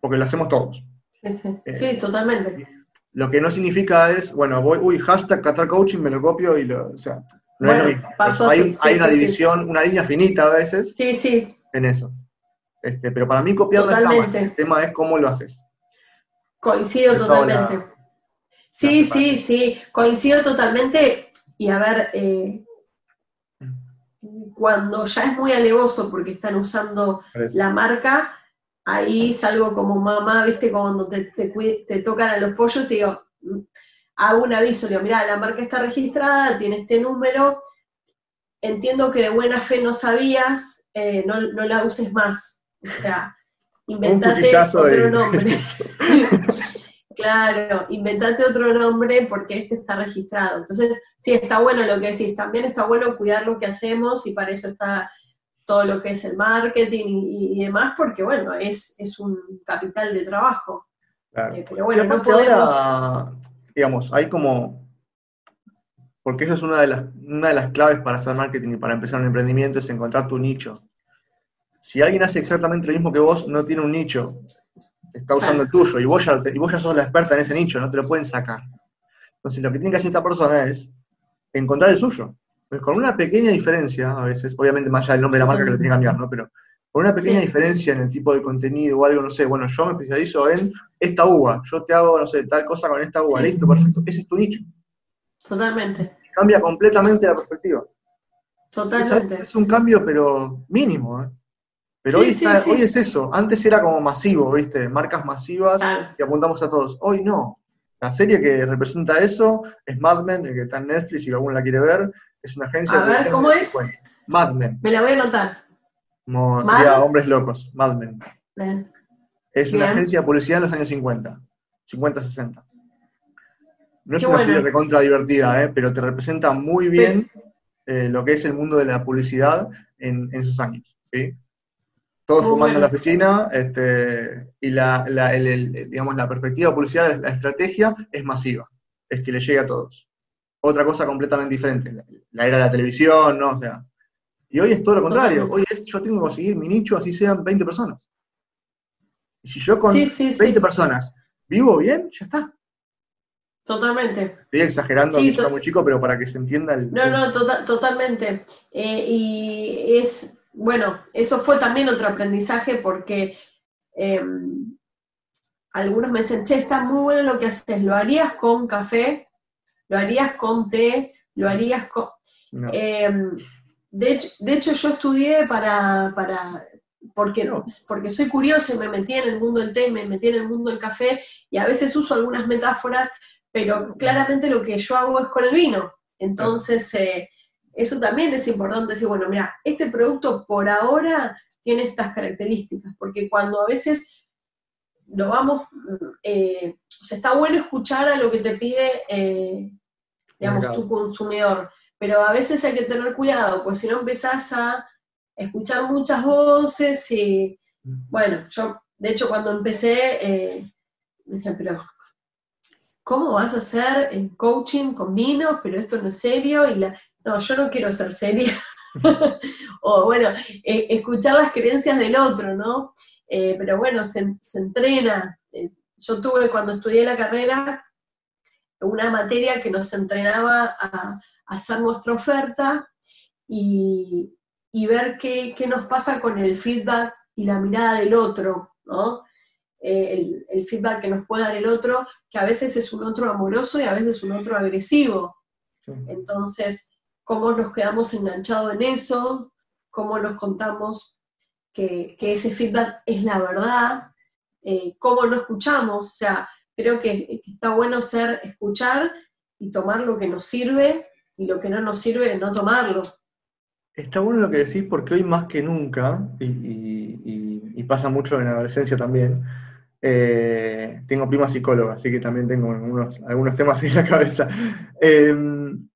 Porque lo hacemos todos. Sí, sí. Eh, sí totalmente. Lo que no significa es, bueno, voy, uy, hashtag Qatar Coaching, me lo copio y lo, o sea, no es hay, una división, una línea finita a veces sí, sí. en eso. Este, pero para mí copiar no está mal. El tema es cómo lo haces. Coincido totalmente. Sí, sí, sí, coincido totalmente. Y a ver, eh, cuando ya es muy alevoso porque están usando la marca, ahí salgo como mamá, viste, cuando te, te, te tocan a los pollos y digo, hago un aviso, digo, mira, la marca está registrada, tiene este número, entiendo que de buena fe no sabías, eh, no, la uses más. O sea, inventate otro nombre. claro, inventate otro nombre porque este está registrado. Entonces, sí, está bueno lo que decís, también está bueno cuidar lo que hacemos y para eso está todo lo que es el marketing y, demás, porque bueno, es, es un capital de trabajo. Eh, pero bueno, no podemos digamos, hay como, porque eso es una de, las, una de las claves para hacer marketing y para empezar un emprendimiento, es encontrar tu nicho. Si alguien hace exactamente lo mismo que vos, no tiene un nicho, está usando el tuyo, y vos, ya, y vos ya sos la experta en ese nicho, no te lo pueden sacar. Entonces lo que tiene que hacer esta persona es encontrar el suyo. Pues con una pequeña diferencia, a veces, obviamente más allá del nombre de la marca que lo tiene que cambiar, ¿no? Pero con una pequeña diferencia en el tipo de contenido o algo, no sé, bueno, yo me especializo en esta uva, yo te hago, no sé, tal cosa con esta uva, listo, perfecto, ese es tu nicho. Totalmente. Cambia completamente la perspectiva. Totalmente. Es, un cambio, pero mínimo, ¿eh? Pero hoy, hoy es eso, antes era como masivo, ¿viste? Marcas masivas que apuntamos a todos. Hoy no. La serie que representa eso es Mad Men, que está en Netflix, si alguno la quiere ver, es una agencia... A ver, ¿cómo es? Mad Men. Me la voy a anotar. Como sería Hombres Locos, Mad Men. Es una agencia de publicidad en los años 50, 50-60. No es una serie recontra divertida, ¿eh? pero te representa muy bien eh, lo que es el mundo de la publicidad en, esos años. ¿sí? Todos fumando en la oficina, este, y la, digamos, la perspectiva de publicidad, la estrategia es masiva, es que le llegue a todos. Otra cosa completamente diferente, la, era de la televisión, ¿no? O sea, y hoy es todo lo contrario, hoy es yo tengo que conseguir mi nicho, así sean 20 personas. Y si yo con 20 personas vivo bien, ya está. Totalmente. Estoy exagerando, sí, muy chico, pero para que se entienda el... No, no, tota-, totalmente. Eh, y es, bueno, eso fue también otro aprendizaje porque em, algunos me dicen, che, está muy bueno lo que haces, ¿lo harías con café? ¿Lo harías con té? ¿Lo harías con...? Em, de, hecho, de hecho, yo estudié para, para porque, porque soy curiosa y me metí en el mundo del té, me metí en el mundo del café y a veces uso algunas metáforas pero claramente lo que yo hago es con el vino. Entonces, eh, eso también es importante decir, bueno, mira, este producto por ahora tiene estas características, porque cuando a veces lo vamos, eh, o sea, está bueno escuchar a lo que te pide, eh, digamos, tu consumidor, pero a veces hay que tener cuidado, pues si no empezás a escuchar muchas voces y, bueno, yo, de hecho, cuando empecé, me decían, pero ¿cómo vas a hacer en coaching con vinos? Pero esto no es serio. Y la, no, yo no quiero ser seria. o bueno, eh, escuchar las creencias del otro, ¿no? Eh, pero bueno, se, entrena. Eh, yo tuve cuando estudié la carrera una materia que nos entrenaba a, hacer nuestra oferta y, ver qué, qué, nos pasa con el feedback y la mirada del otro, ¿no? Eh, el, feedback que nos puede dar el otro, que a veces es un otro amoroso y a veces es un otro agresivo. Entonces, ¿cómo nos quedamos enganchados en eso? ¿Cómo nos contamos que, ese feedback es la verdad? Eh, ¿Cómo no escuchamos? O sea, creo que está bueno ser escuchar y tomar lo que nos sirve y lo que no nos sirve no tomarlo. Está bueno lo que decís porque hoy más que nunca, y pasa mucho en la adolescencia también, eh, tengo prima psicóloga, así que también tengo algunos, temas en la cabeza. Em,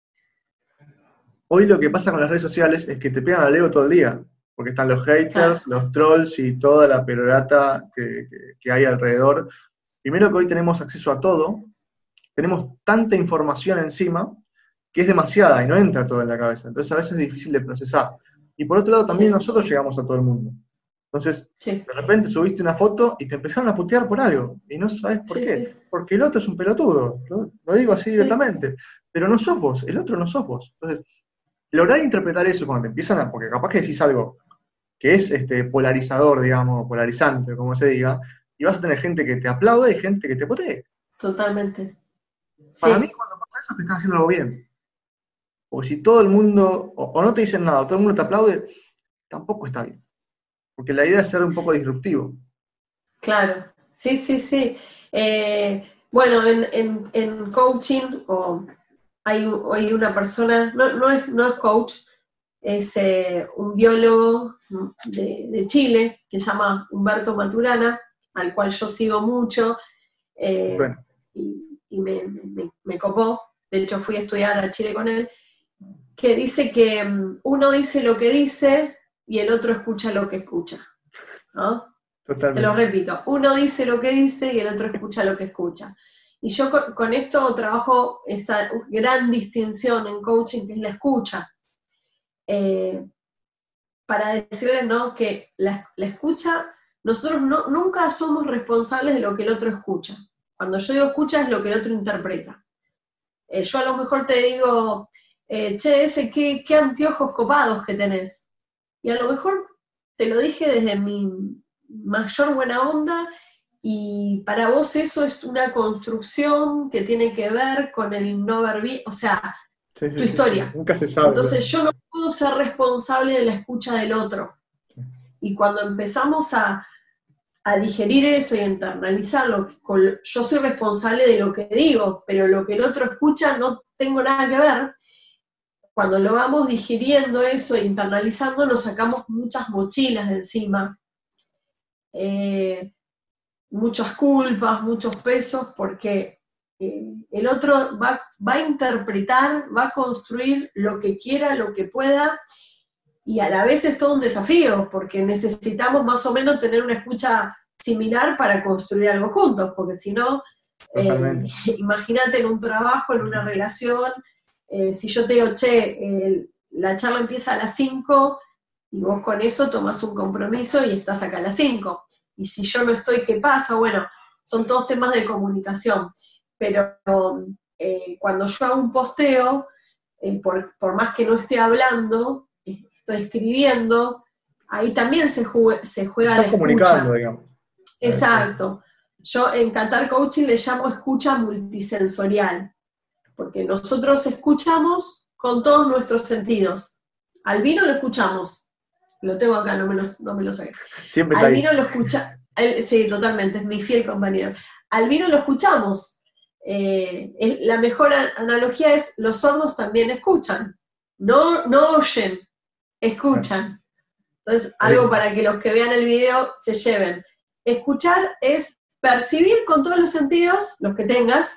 hoy lo que pasa con las redes sociales es que te pegan al ego todo el día, porque están los haters, los trolls y toda la perorata que, hay alrededor. Primero que hoy tenemos acceso a todo, tenemos tanta información encima que es demasiada y no entra todo en la cabeza. Entonces a veces es difícil de procesar. Y por otro lado, también nosotros llegamos a todo el mundo. Entonces, de repente subiste una foto y te empezaron a putear por algo, y no sabes por qué. Porque el otro es un pelotudo, lo, digo así directamente. Pero no sos vos, el otro no sos vos. Entonces, lograr interpretar eso cuando te empiezan a. Porque capaz que decís algo que es este, polarizador, digamos, polarizante, como se diga, y vas a tener gente que te aplaude y gente que te putee. Totalmente. Para mí, cuando pasa eso, te estás haciendo algo bien. Porque si todo el mundo, o no te dicen nada, o todo el mundo te aplaude, tampoco está bien. Porque la idea es ser un poco disruptivo. Claro, sí, sí, sí. Eh, bueno, en, coaching o hay, una persona, no, es, no es coach, es eh, un biólogo de, Chile que se llama Humberto Maturana, al cual yo sigo mucho eh, y, me, me, copó, de hecho fui a estudiar a Chile con él, que dice que mm, uno dice lo que dice y el otro escucha lo que escucha. ¿no? Te lo repito, uno dice lo que dice y el otro escucha lo que escucha. Y yo con, esto trabajo esa gran distinción en coaching que es la escucha. Eh, para decirle ¿no? que la, escucha, nosotros no, nunca somos responsables de lo que el otro escucha. Cuando yo digo escucha es lo que el otro interpreta. Eh, yo a lo mejor te digo, eh, che, ese, ¿qué, qué anteojos copados que tenés. Y a lo mejor te lo dije desde mi mayor buena onda y para vos eso es una construcción que tiene que ver con el no ver bien, o sea, tu historia. Nunca se sabe. Entonces yo no puedo ser responsable de la escucha del otro. Y cuando empezamos a, a digerir eso y internalizarlo, yo soy responsable de lo que digo, pero lo que el otro escucha no tengo nada que ver, cuando lo vamos digiriendo eso e internalizando, nos sacamos muchas mochilas de encima, eh, muchas culpas, muchos pesos, porque eh, el otro va, va a interpretar, va a construir lo que quiera, lo que pueda, y a la vez es todo un desafío, porque necesitamos más o menos tener una escucha similar para construir algo juntos, porque si no, eh, imagínate en un trabajo, en una relación, eh, si yo te digo, che, la charla empieza a las 5 y vos con eso tomas un compromiso y estás acá a las 5. Y si yo no estoy, ¿qué pasa? Bueno, son todos temas de comunicación. Pero eh, cuando yo hago un posteo, por, por, más que no esté hablando, estoy escribiendo, ahí también se, se juega Estás comunicando, digamos. Exacto. Yo en Qatar Coaching le llamo escucha multisensorial, porque nosotros escuchamos con todos nuestros sentidos. Al vino lo escuchamos, lo tengo acá, no me lo, no me lo sé. Siempre Al vino lo escucha, sí, totalmente, es mi fiel compañero. Al vino lo escuchamos. Eh, la mejor analogía es los sordos también escuchan, no, no oyen, escuchan. Entonces, algo para que los que vean el video se lleven. Escuchar es percibir con todos los sentidos, los que tengas,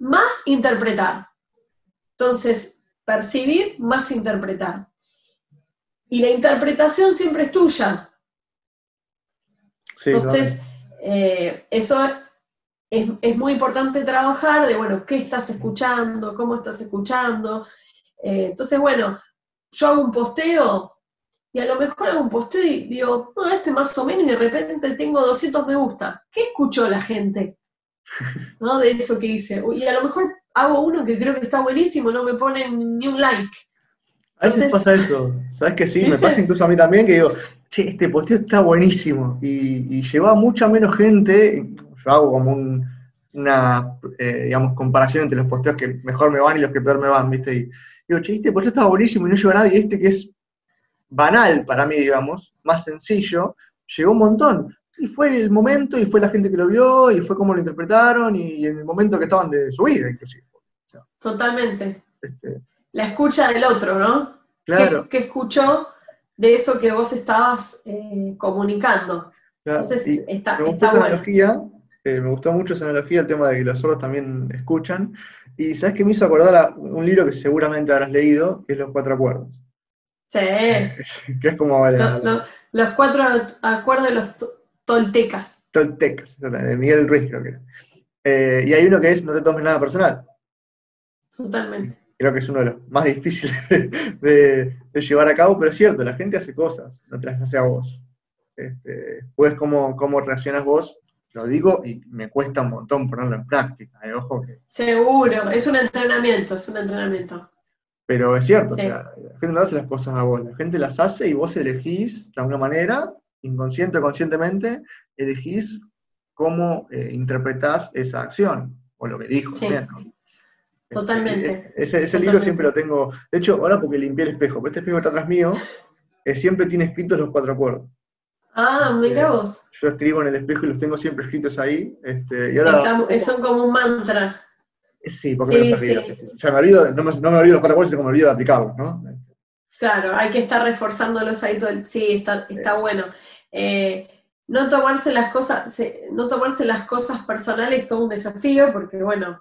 más interpretar. Entonces, percibir más interpretar. Y la interpretación siempre es tuya. Entonces, eh, eso es, muy importante trabajar de, bueno, ¿qué estás escuchando? ¿Cómo estás escuchando? Eh, entonces, bueno, yo hago un posteo y a lo mejor hago un posteo y digo, no, este más o menos, y de repente tengo 200 me gusta. ¿Qué escuchó la gente? ¿No? De eso que hice. Y a lo mejor hago uno que creo que está buenísimo, no me ponen ni un like. A veces pasa eso, ¿sabes que sí? Me pasa incluso a mí también que digo, che, este posteo está buenísimo. Y, y lleva mucha menos gente, yo hago como una, eh, digamos, comparación entre los posteos que mejor me van y los que peor me van, ¿viste? Y digo, che, este posteo está buenísimo y no lleva a nadie, este que es banal para mí, digamos, más sencillo, llegó un montón. Y fue el momento, y fue la gente que lo vio, y fue como lo interpretaron, y en el momento que estaban de su vida, inclusive. Totalmente. Este, la escucha del otro, ¿no? Claro. ¿Qué, escuchó de eso que vos estabas eh, comunicando? Entonces, está, me gustó esa analogía, eh, me gustó mucho esa analogía, el tema de que los sordos también escuchan. Y sabes que me hizo acordar a un libro que seguramente habrás leído, que es Los Cuatro Acuerdos. Sí. que es como... los cuatro acuerdos de los toltecas. Toltecas, de Miguel Ruiz creo que era. Eh, y hay uno que es no te tomes nada personal. Totalmente. Creo que es uno de los más difíciles de, llevar a cabo, pero es cierto, la gente hace cosas, no te las hace a vos. Este, pues cómo, cómo reaccionas vos, lo digo y me cuesta un montón ponerlo en práctica. Eh, ojo que... Seguro, es un entrenamiento, es un entrenamiento. Pero es cierto, la gente no hace las cosas a vos, la gente las hace y vos elegís de alguna manera, inconsciente o conscientemente, elegís cómo eh, interpretás esa acción, o lo que dijo también, Totalmente. Eh, ese, ese libro siempre lo tengo, de hecho, ahora porque limpié el espejo, este espejo está atrás mío, eh, siempre tiene escritos los cuatro acuerdos. Ah, mira vos. Yo escribo en el espejo y los tengo siempre escritos ahí. Este, y ahora, son como un mantra. Sí, porque no los olvido. O sea, me olvido, no, me, no me olvido los cuatro acuerdos, sino que me olvido de aplicarlos, ¿no? Claro, hay que estar reforzándolos ahí todo el... Sí, está, está bueno. Eh, no tomarse las cosas, no tomarse las cosas personales es todo un desafío, porque bueno,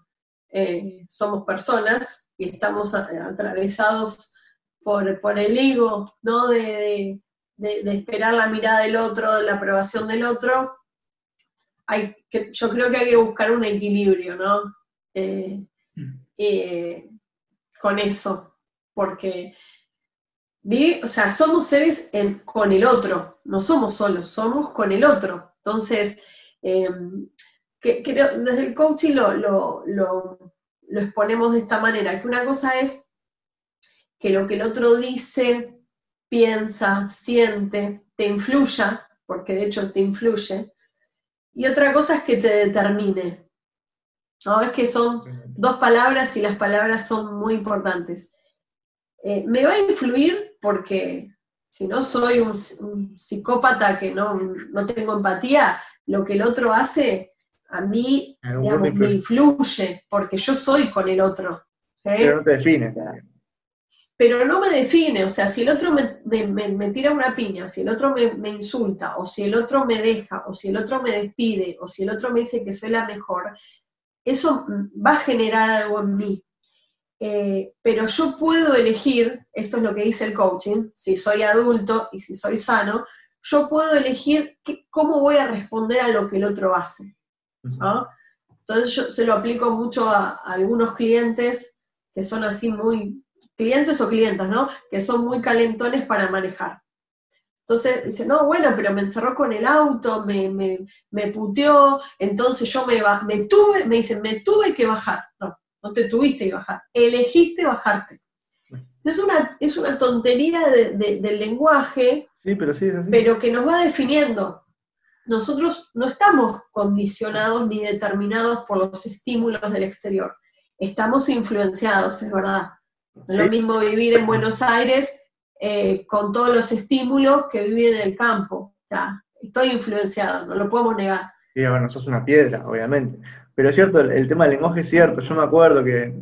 eh, somos personas y estamos atravesados por, por el ego, ¿no? De, de, de, esperar la mirada del otro, la aprobación del otro. Hay que, yo creo que hay que buscar un equilibrio, ¿no? Eh, mm. eh, con eso, porque o sea, somos seres con el otro, no somos solos, somos con el otro. Entonces, em, desde el coaching lo, lo, lo, exponemos de esta manera, que una cosa es que lo que el otro dice, piensa, siente, te influya, porque de hecho te influye, y otra cosa es que te determine, ¿no? Es que son dos palabras y las palabras son muy importantes. Eh, me va a influir porque si no soy un, psicópata que no, no, tengo empatía, lo que el otro hace a mí me influye, porque yo soy con el otro. Pero no te define. Pero no me define, o sea, si el otro me, me, tira una piña, si el otro me, insulta, o si el otro me deja, o si el otro me despide, o si el otro me dice que soy la mejor, eso va a generar algo en mí. Eh, pero yo puedo elegir, esto es lo que dice el coaching, si soy adulto y si soy sano, yo puedo elegir cómo voy a responder a lo que el otro hace. Entonces yo se lo aplico mucho a, algunos clientes que son así muy, clientes o clientas, ¿no? Que son muy calentones para manejar. Entonces dice, no, bueno, pero me encerró con el auto, me, me, me puteó, entonces yo me, me tuve, me dicen, me tuve que bajar. No, no te tuviste que bajar, elegiste bajarte. Es una, es una tontería del lenguaje, pero, sí, pero que nos va definiendo. Nosotros no estamos condicionados ni determinados por los estímulos del exterior. Estamos influenciados, es verdad. es lo mismo vivir en Buenos Aires eh, con todos los estímulos que vivir en el campo. Ya, estoy influenciado, no lo podemos negar. Sí, bueno, sos una piedra, obviamente. Pero es cierto, el, tema del lenguaje es cierto. Yo me acuerdo que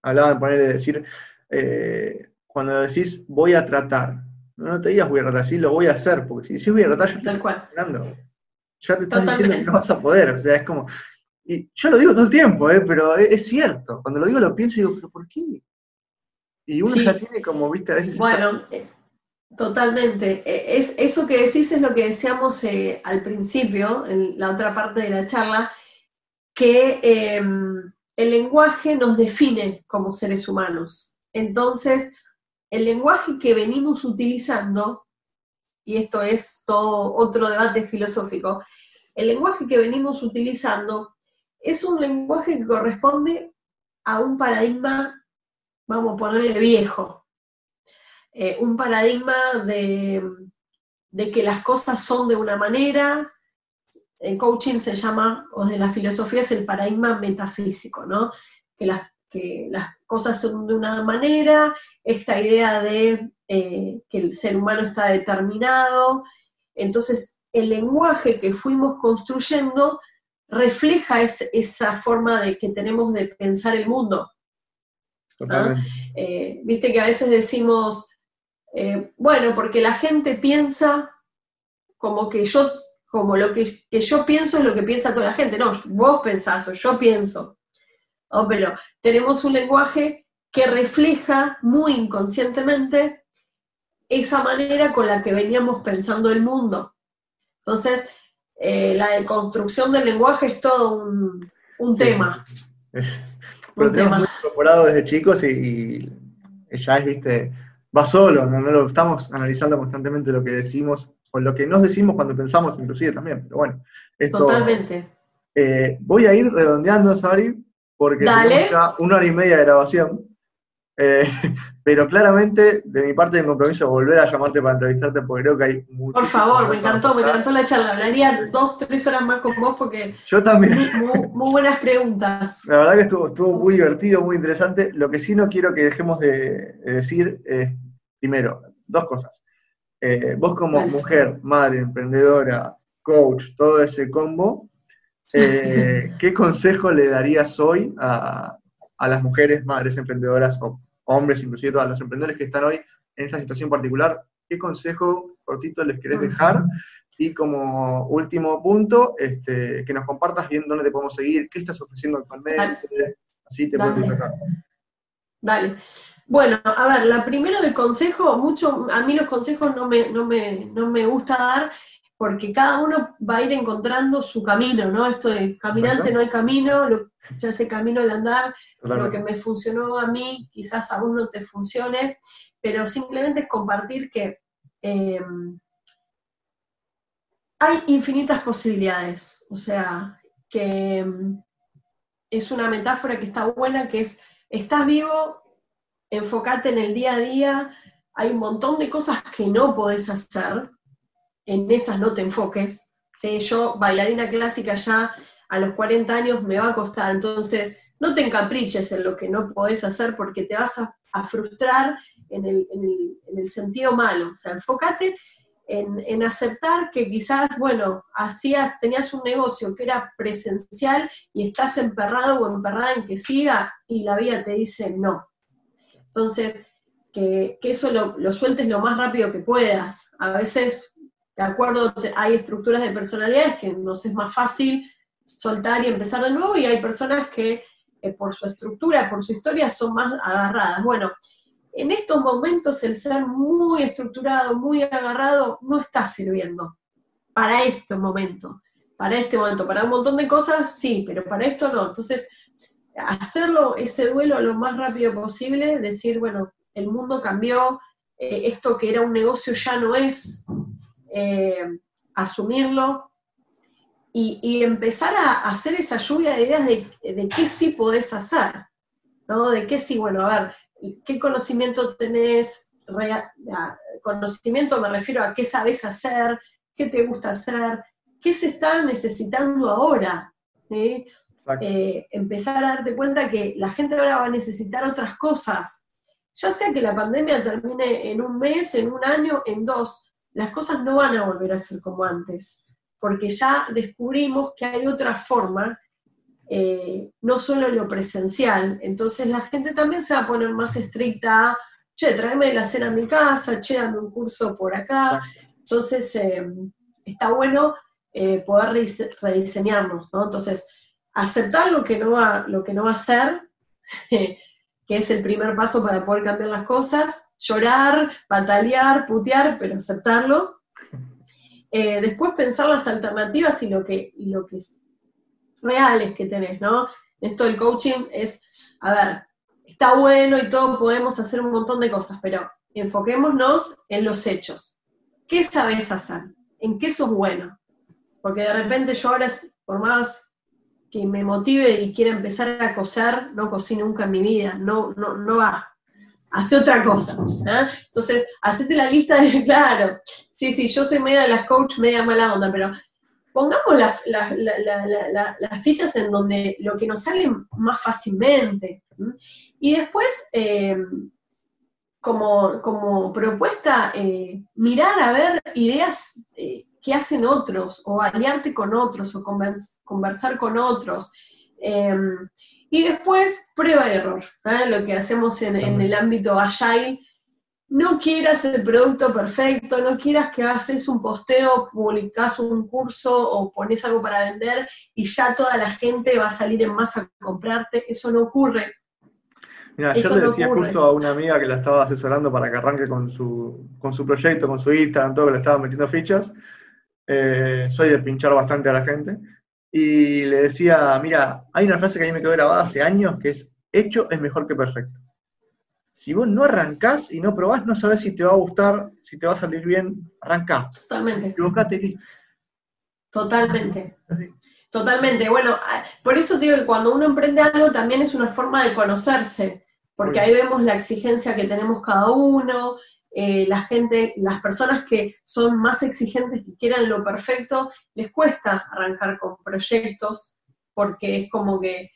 hablaban de poner de decir, eh, cuando decís voy a tratar, no te digas voy a tratar, sí lo voy a hacer, porque si decís voy a tratar, ya te estás Ya te estás diciendo que no vas a poder. O sea, es como. Y yo lo digo todo el tiempo, ¿eh? pero es, cierto. Cuando lo digo lo pienso y digo, ¿pero por qué? Y uno ya tiene como, viste, a veces. Bueno, eh, totalmente. Es, eso que decís es lo que decíamos al principio, en la otra parte de la charla, que em, el lenguaje nos define como seres humanos. Entonces, el lenguaje que venimos utilizando, y esto es todo otro debate filosófico, el lenguaje que venimos utilizando es un lenguaje que corresponde a un paradigma, vamos a ponerle viejo, eh, un paradigma de, de que las cosas son de una manera, en coaching se llama, o de la filosofía es el paradigma metafísico, ¿no? Que las, que las cosas son de una manera, esta idea de eh, que el ser humano está determinado. Entonces, el lenguaje que fuimos construyendo refleja esa forma de que tenemos de pensar el mundo. Eh, viste que a veces decimos, eh, bueno, porque la gente piensa como que yo como lo que, yo pienso es lo que piensa toda la gente. No, vos pensás o yo pienso. Oh, pero tenemos un lenguaje que refleja muy inconscientemente esa manera con la que veníamos pensando el mundo. Entonces, eh, la deconstrucción del lenguaje es todo un, tema. pero tenemos incorporado desde chicos y, ya es, viste, va solo, no, no lo estamos analizando constantemente lo que decimos con lo que nos decimos cuando pensamos, inclusive también, pero bueno. Totalmente. Eh, voy a ir redondeando, Sari, porque tenemos ya una hora y media de grabación. Eh, pero claramente, de mi parte, tengo compromiso volver a llamarte para entrevistarte porque creo que hay mucho. Por favor, me encantó, me encantó la charla. Hablaría dos, tres horas más con vos porque. Yo también. Muy, buenas preguntas. La verdad que estuvo, estuvo muy divertido, muy interesante. Lo que sí no quiero que dejemos de decir es, primero, dos cosas. Eh, vos como mujer, madre, emprendedora, coach, todo ese combo, eh, ¿qué consejo le darías hoy a, las mujeres, madres, emprendedoras o hombres, inclusive todos los emprendedores que están hoy en esta situación particular? ¿Qué consejo cortito les querés dejar? Y como último punto, este, que nos compartas bien dónde te podemos seguir, qué estás ofreciendo actualmente, así te puedo contactar. Dale. Bueno, a ver, la primero de consejo, mucho, a mí los consejos no me, no me, gusta dar porque cada uno va a ir encontrando su camino, ¿no? Esto de caminante no hay camino, ya sé camino al andar, lo que me funcionó a mí quizás a uno te funcione, pero simplemente es compartir que em, hay infinitas posibilidades, o sea, que em, es una metáfora que está buena, que es, estás vivo, enfócate en el día a día, hay un montón de cosas que no podés hacer, en esas no te enfoques. ¿sí? Yo, bailarina clásica ya a los 40 años me va a costar, entonces no te encapriches en lo que no podés hacer porque te vas a, frustrar en el, sentido malo. O sea, enfócate en, en, aceptar que quizás, bueno, hacías, tenías un negocio que era presencial y estás emperrado o emperrada en que siga y la vida te dice no. Entonces, que, eso lo, sueltes lo más rápido que puedas. A veces, de acuerdo, hay estructuras de personalidades que nos es más fácil soltar y empezar de nuevo, y hay personas que eh, por su estructura, por su historia, son más agarradas. Bueno, en estos momentos el ser muy estructurado, muy agarrado, no está sirviendo para este momento, para este momento, para un montón de cosas sí, pero para esto no. Entonces, hacerlo, ese duelo lo más rápido posible, decir, bueno, el mundo cambió, eh, esto que era un negocio ya no es, eh, asumirlo y, empezar a hacer esa lluvia de ideas de, de qué sí podés hacer, ¿no? De qué sí, bueno, a ver, qué conocimiento tenés, conocimiento me refiero a qué sabes hacer, qué te gusta hacer, qué se está necesitando ahora. Eh, empezar a darte cuenta que la gente ahora va a necesitar otras cosas. Ya sea que la pandemia termine en un mes, en un año, en dos, las cosas no van a volver a ser como antes, porque ya descubrimos que hay otra forma eh, no solo lo presencial. Entonces la gente también se va a poner más estricta, che, tráeme la cena a mi casa, che, dame un curso por acá. Entonces eh, está bueno poder rediseñarnos, ¿no? Entonces, aceptar lo que no va, lo que no va a ser, que es el primer paso para poder cambiar las cosas, llorar, batalear, putear, pero aceptarlo. después pensar las alternativas y lo que, y lo que reales que tenés, ¿no? Esto del coaching es, a ver, está bueno y todo, podemos hacer un montón de cosas, pero enfoquémonos en los hechos. ¿Qué sabes hacer? ¿En qué sos bueno? Porque de repente yo ahora, por más que me motive y quiera empezar a coser, no cocino nunca en mi vida, no, no, no va. Hace otra cosa. ¿eh? Entonces, hacete la lista de, claro, sí, sí, yo soy media de las coach, media mala onda, pero pongamos las, fichas en donde lo que nos sale más fácilmente. Y después, eh, como, propuesta, eh, mirar a ver ideas eh, que hacen otros, o aliarte con otros, o conversar con otros. y después, prueba y error, lo que hacemos en, en el ámbito agile, no quieras el producto perfecto, no quieras que haces un posteo, publicás un curso o pones algo para vender y ya toda la gente va a salir en masa a comprarte. Eso no ocurre. Mira, yo le decía justo a una amiga que la estaba asesorando para que arranque con su, con su proyecto, con su Instagram, todo que le estaba metiendo fichas. Eh, soy de pinchar bastante a la gente. Y le decía, mira, hay una frase que a mí me quedó grabada hace años que es, hecho es mejor que perfecto si vos no arrancás y no probás, no sabés si te va a gustar, si te va a salir bien, arrancá. Totalmente. Equivocate listo. Totalmente. Totalmente. Bueno, ah, por eso digo que cuando uno emprende algo también es una forma de conocerse, porque ahí vemos la exigencia que tenemos cada uno, eh, la gente, las personas que son más exigentes, que quieran lo perfecto, les cuesta arrancar con proyectos, porque es como que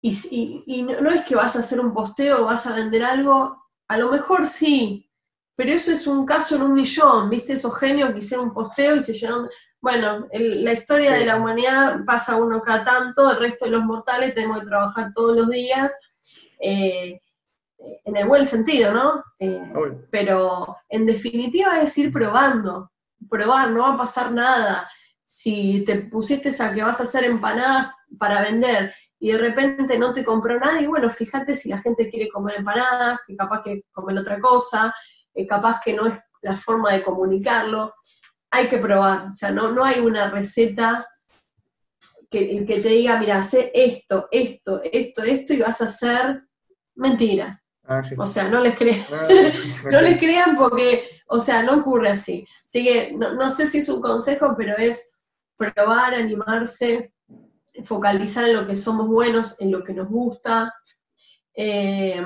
y, no, es que vas a hacer un posteo vas a vender algo, a lo mejor sí, pero eso es un caso en un millón, ¿viste? Esos genios que hicieron un posteo y se llenaron... Bueno, la historia de la humanidad pasa uno cada tanto, el resto de los mortales tenemos que trabajar todos los días, eh, en el buen sentido, ¿no? Eh, pero en definitiva es ir probando, probar, no va a pasar nada. Si te pusiste a que vas a hacer empanadas para vender y de repente no te compró nadie, bueno, fíjate si la gente quiere comer empanadas, que capaz que comer otra cosa, eh, capaz que no es la forma de comunicarlo, hay que probar, o sea, no, no hay una receta que, que te diga, mira, sé esto, esto, esto, esto y vas a hacer mentira. Ah, o sea, no les crean, ah, no les crean porque, o sea, no ocurre así. Así que no, no sé si es un consejo, pero es probar, animarse, focalizar en lo que somos buenos, en lo que nos gusta, eh,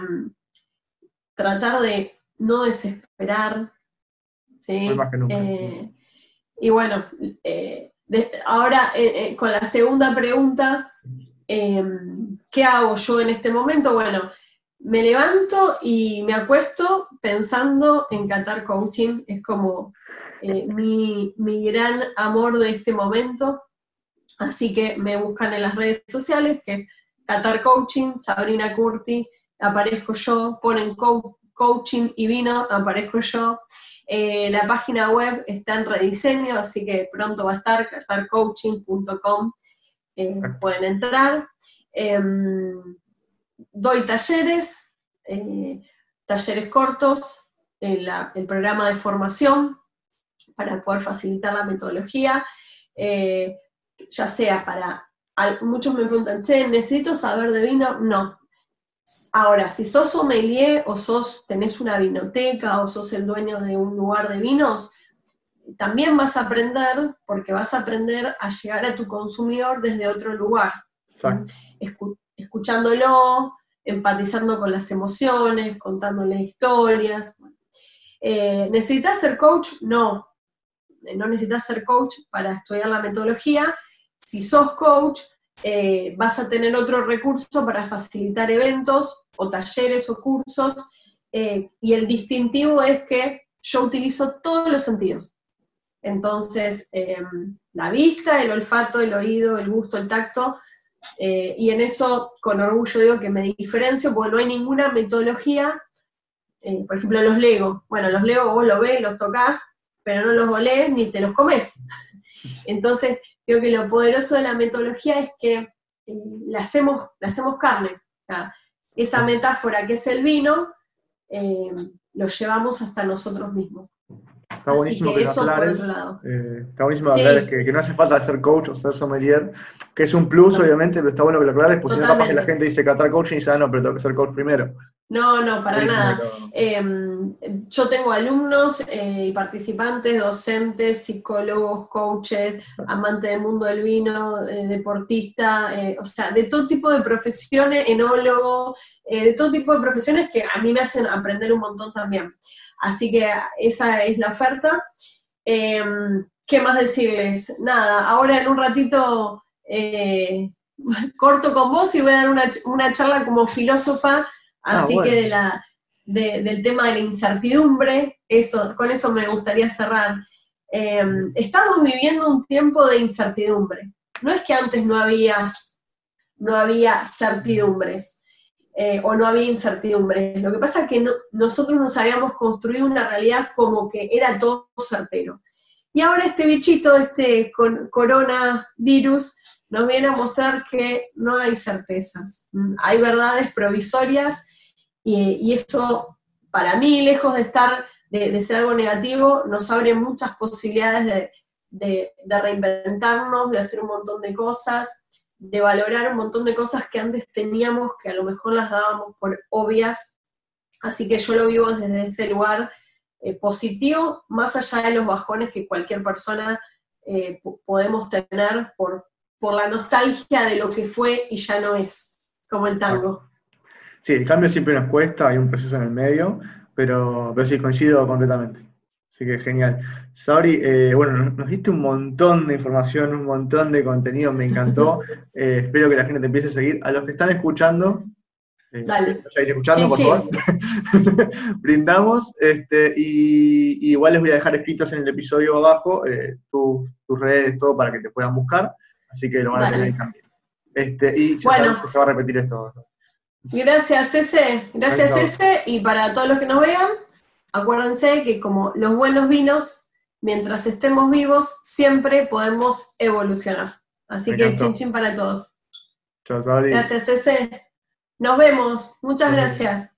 tratar de no desesperar. ¿sí? Eh, y bueno, eh, ahora con la segunda pregunta, ¿qué hago yo en este momento? Bueno, me levanto y me acuesto pensando en Qatar Coaching, es como mi, mi gran amor de este momento. Así que me buscan en las redes sociales, que es Qatar Coaching, Sabrina Curti, aparezco yo, ponen coaching y vino, aparezco yo. Eh, la página web está en rediseño, así que pronto va a estar qatarcoaching.com. eh, pueden entrar. Em, doy talleres, eh, talleres cortos, el programa de formación para poder facilitar la metodología, eh, ya sea para, muchos me preguntan, che, ¿necesito saber de vino? No. Ahora, si sos sommelier o sos, tenés una vinoteca o sos el dueño de un lugar de vinos, también vas a aprender, porque vas a aprender a llegar a tu consumidor desde otro lugar. Escuchándolo, empatizando con las emociones, contándole historias. Eh, ¿Necesitas ser coach? No. No necesitas ser coach para estudiar la metodología. Si sos coach, eh, vas a tener otro recurso para facilitar eventos o talleres o cursos. Eh, y el distintivo es que yo utilizo todos los sentidos. Entonces, em, la vista, el olfato, el oído, el gusto, el tacto, eh, y en eso con orgullo digo que me diferencio porque no hay ninguna metodología, eh, por ejemplo los Lego, bueno, los Lego vos los ves, los tocas, pero no los olés ni te los comes. Entonces, creo que lo poderoso de la metodología es que eh, la, hacemos, la hacemos carne. esa metáfora que es el vino, lo llevamos hasta nosotros mismos. Está buenísimo que, lo aclares. Eh, está buenísimo que, que, no hace falta ser coach o ser sommelier, que es un plus, obviamente, pero está bueno que lo aclares, porque si no, capaz que la gente dice catar coaching y dice, ah, no, pero tengo que ser coach primero. No, no, para nada. Em, yo tengo alumnos eh, y participantes, docentes, psicólogos, coaches, amantes del mundo del vino, eh, deportista, o sea, de todo tipo de profesiones, enólogo, de todo tipo de profesiones que a mí me hacen aprender un montón también. Así que esa es la oferta. Em, ¿Qué más decirles? Nada, ahora en un ratito eh, corto con vos y voy a dar una, charla como filósofa, ah, así que de la, del tema de la incertidumbre, eso, con eso me gustaría cerrar. Em, estamos viviendo un tiempo de incertidumbre. No es que antes no había, no había certidumbres. Eh, o no había incertidumbre. Lo que pasa es que nosotros nos habíamos construido una realidad como que era todo certero. Y ahora este bichito, este coronavirus, nos viene a mostrar que no hay certezas, mm, hay verdades provisorias y, eso, para mí, lejos de estar, de, ser algo negativo, nos abre muchas posibilidades de reinventarnos, de hacer un montón de cosas, de valorar un montón de cosas que antes teníamos, que a lo mejor las dábamos por obvias. Así que yo lo vivo desde ese lugar eh, positivo, más allá de los bajones que cualquier persona eh, podemos tener por, por la nostalgia de lo que fue y ya no es, como el tango. Sí, el cambio siempre nos cuesta, hay un proceso en el medio, pero, pero sí, coincido completamente. Así que genial. Sauri, eh, bueno, nos, diste un montón de información, un montón de contenido, me encantó. Eh, espero que la gente te empiece a seguir. A los que están escuchando, eh, Dale. escuchando, por favor. Brindamos. Este, y, igual les voy a dejar escritos en el episodio abajo tus redes, todo para que te puedan buscar. Así que lo van a tener ahí también. Este, y ya bueno. se va a repetir esto. Gracias, Ese. Gracias, Ese. Y para todos los que nos vean, acuérdense que como los buenos vinos, mientras estemos vivos, siempre podemos evolucionar. Así que chin chin para todos. Chao, Gracias, Ese. Nos vemos. Muchas gracias.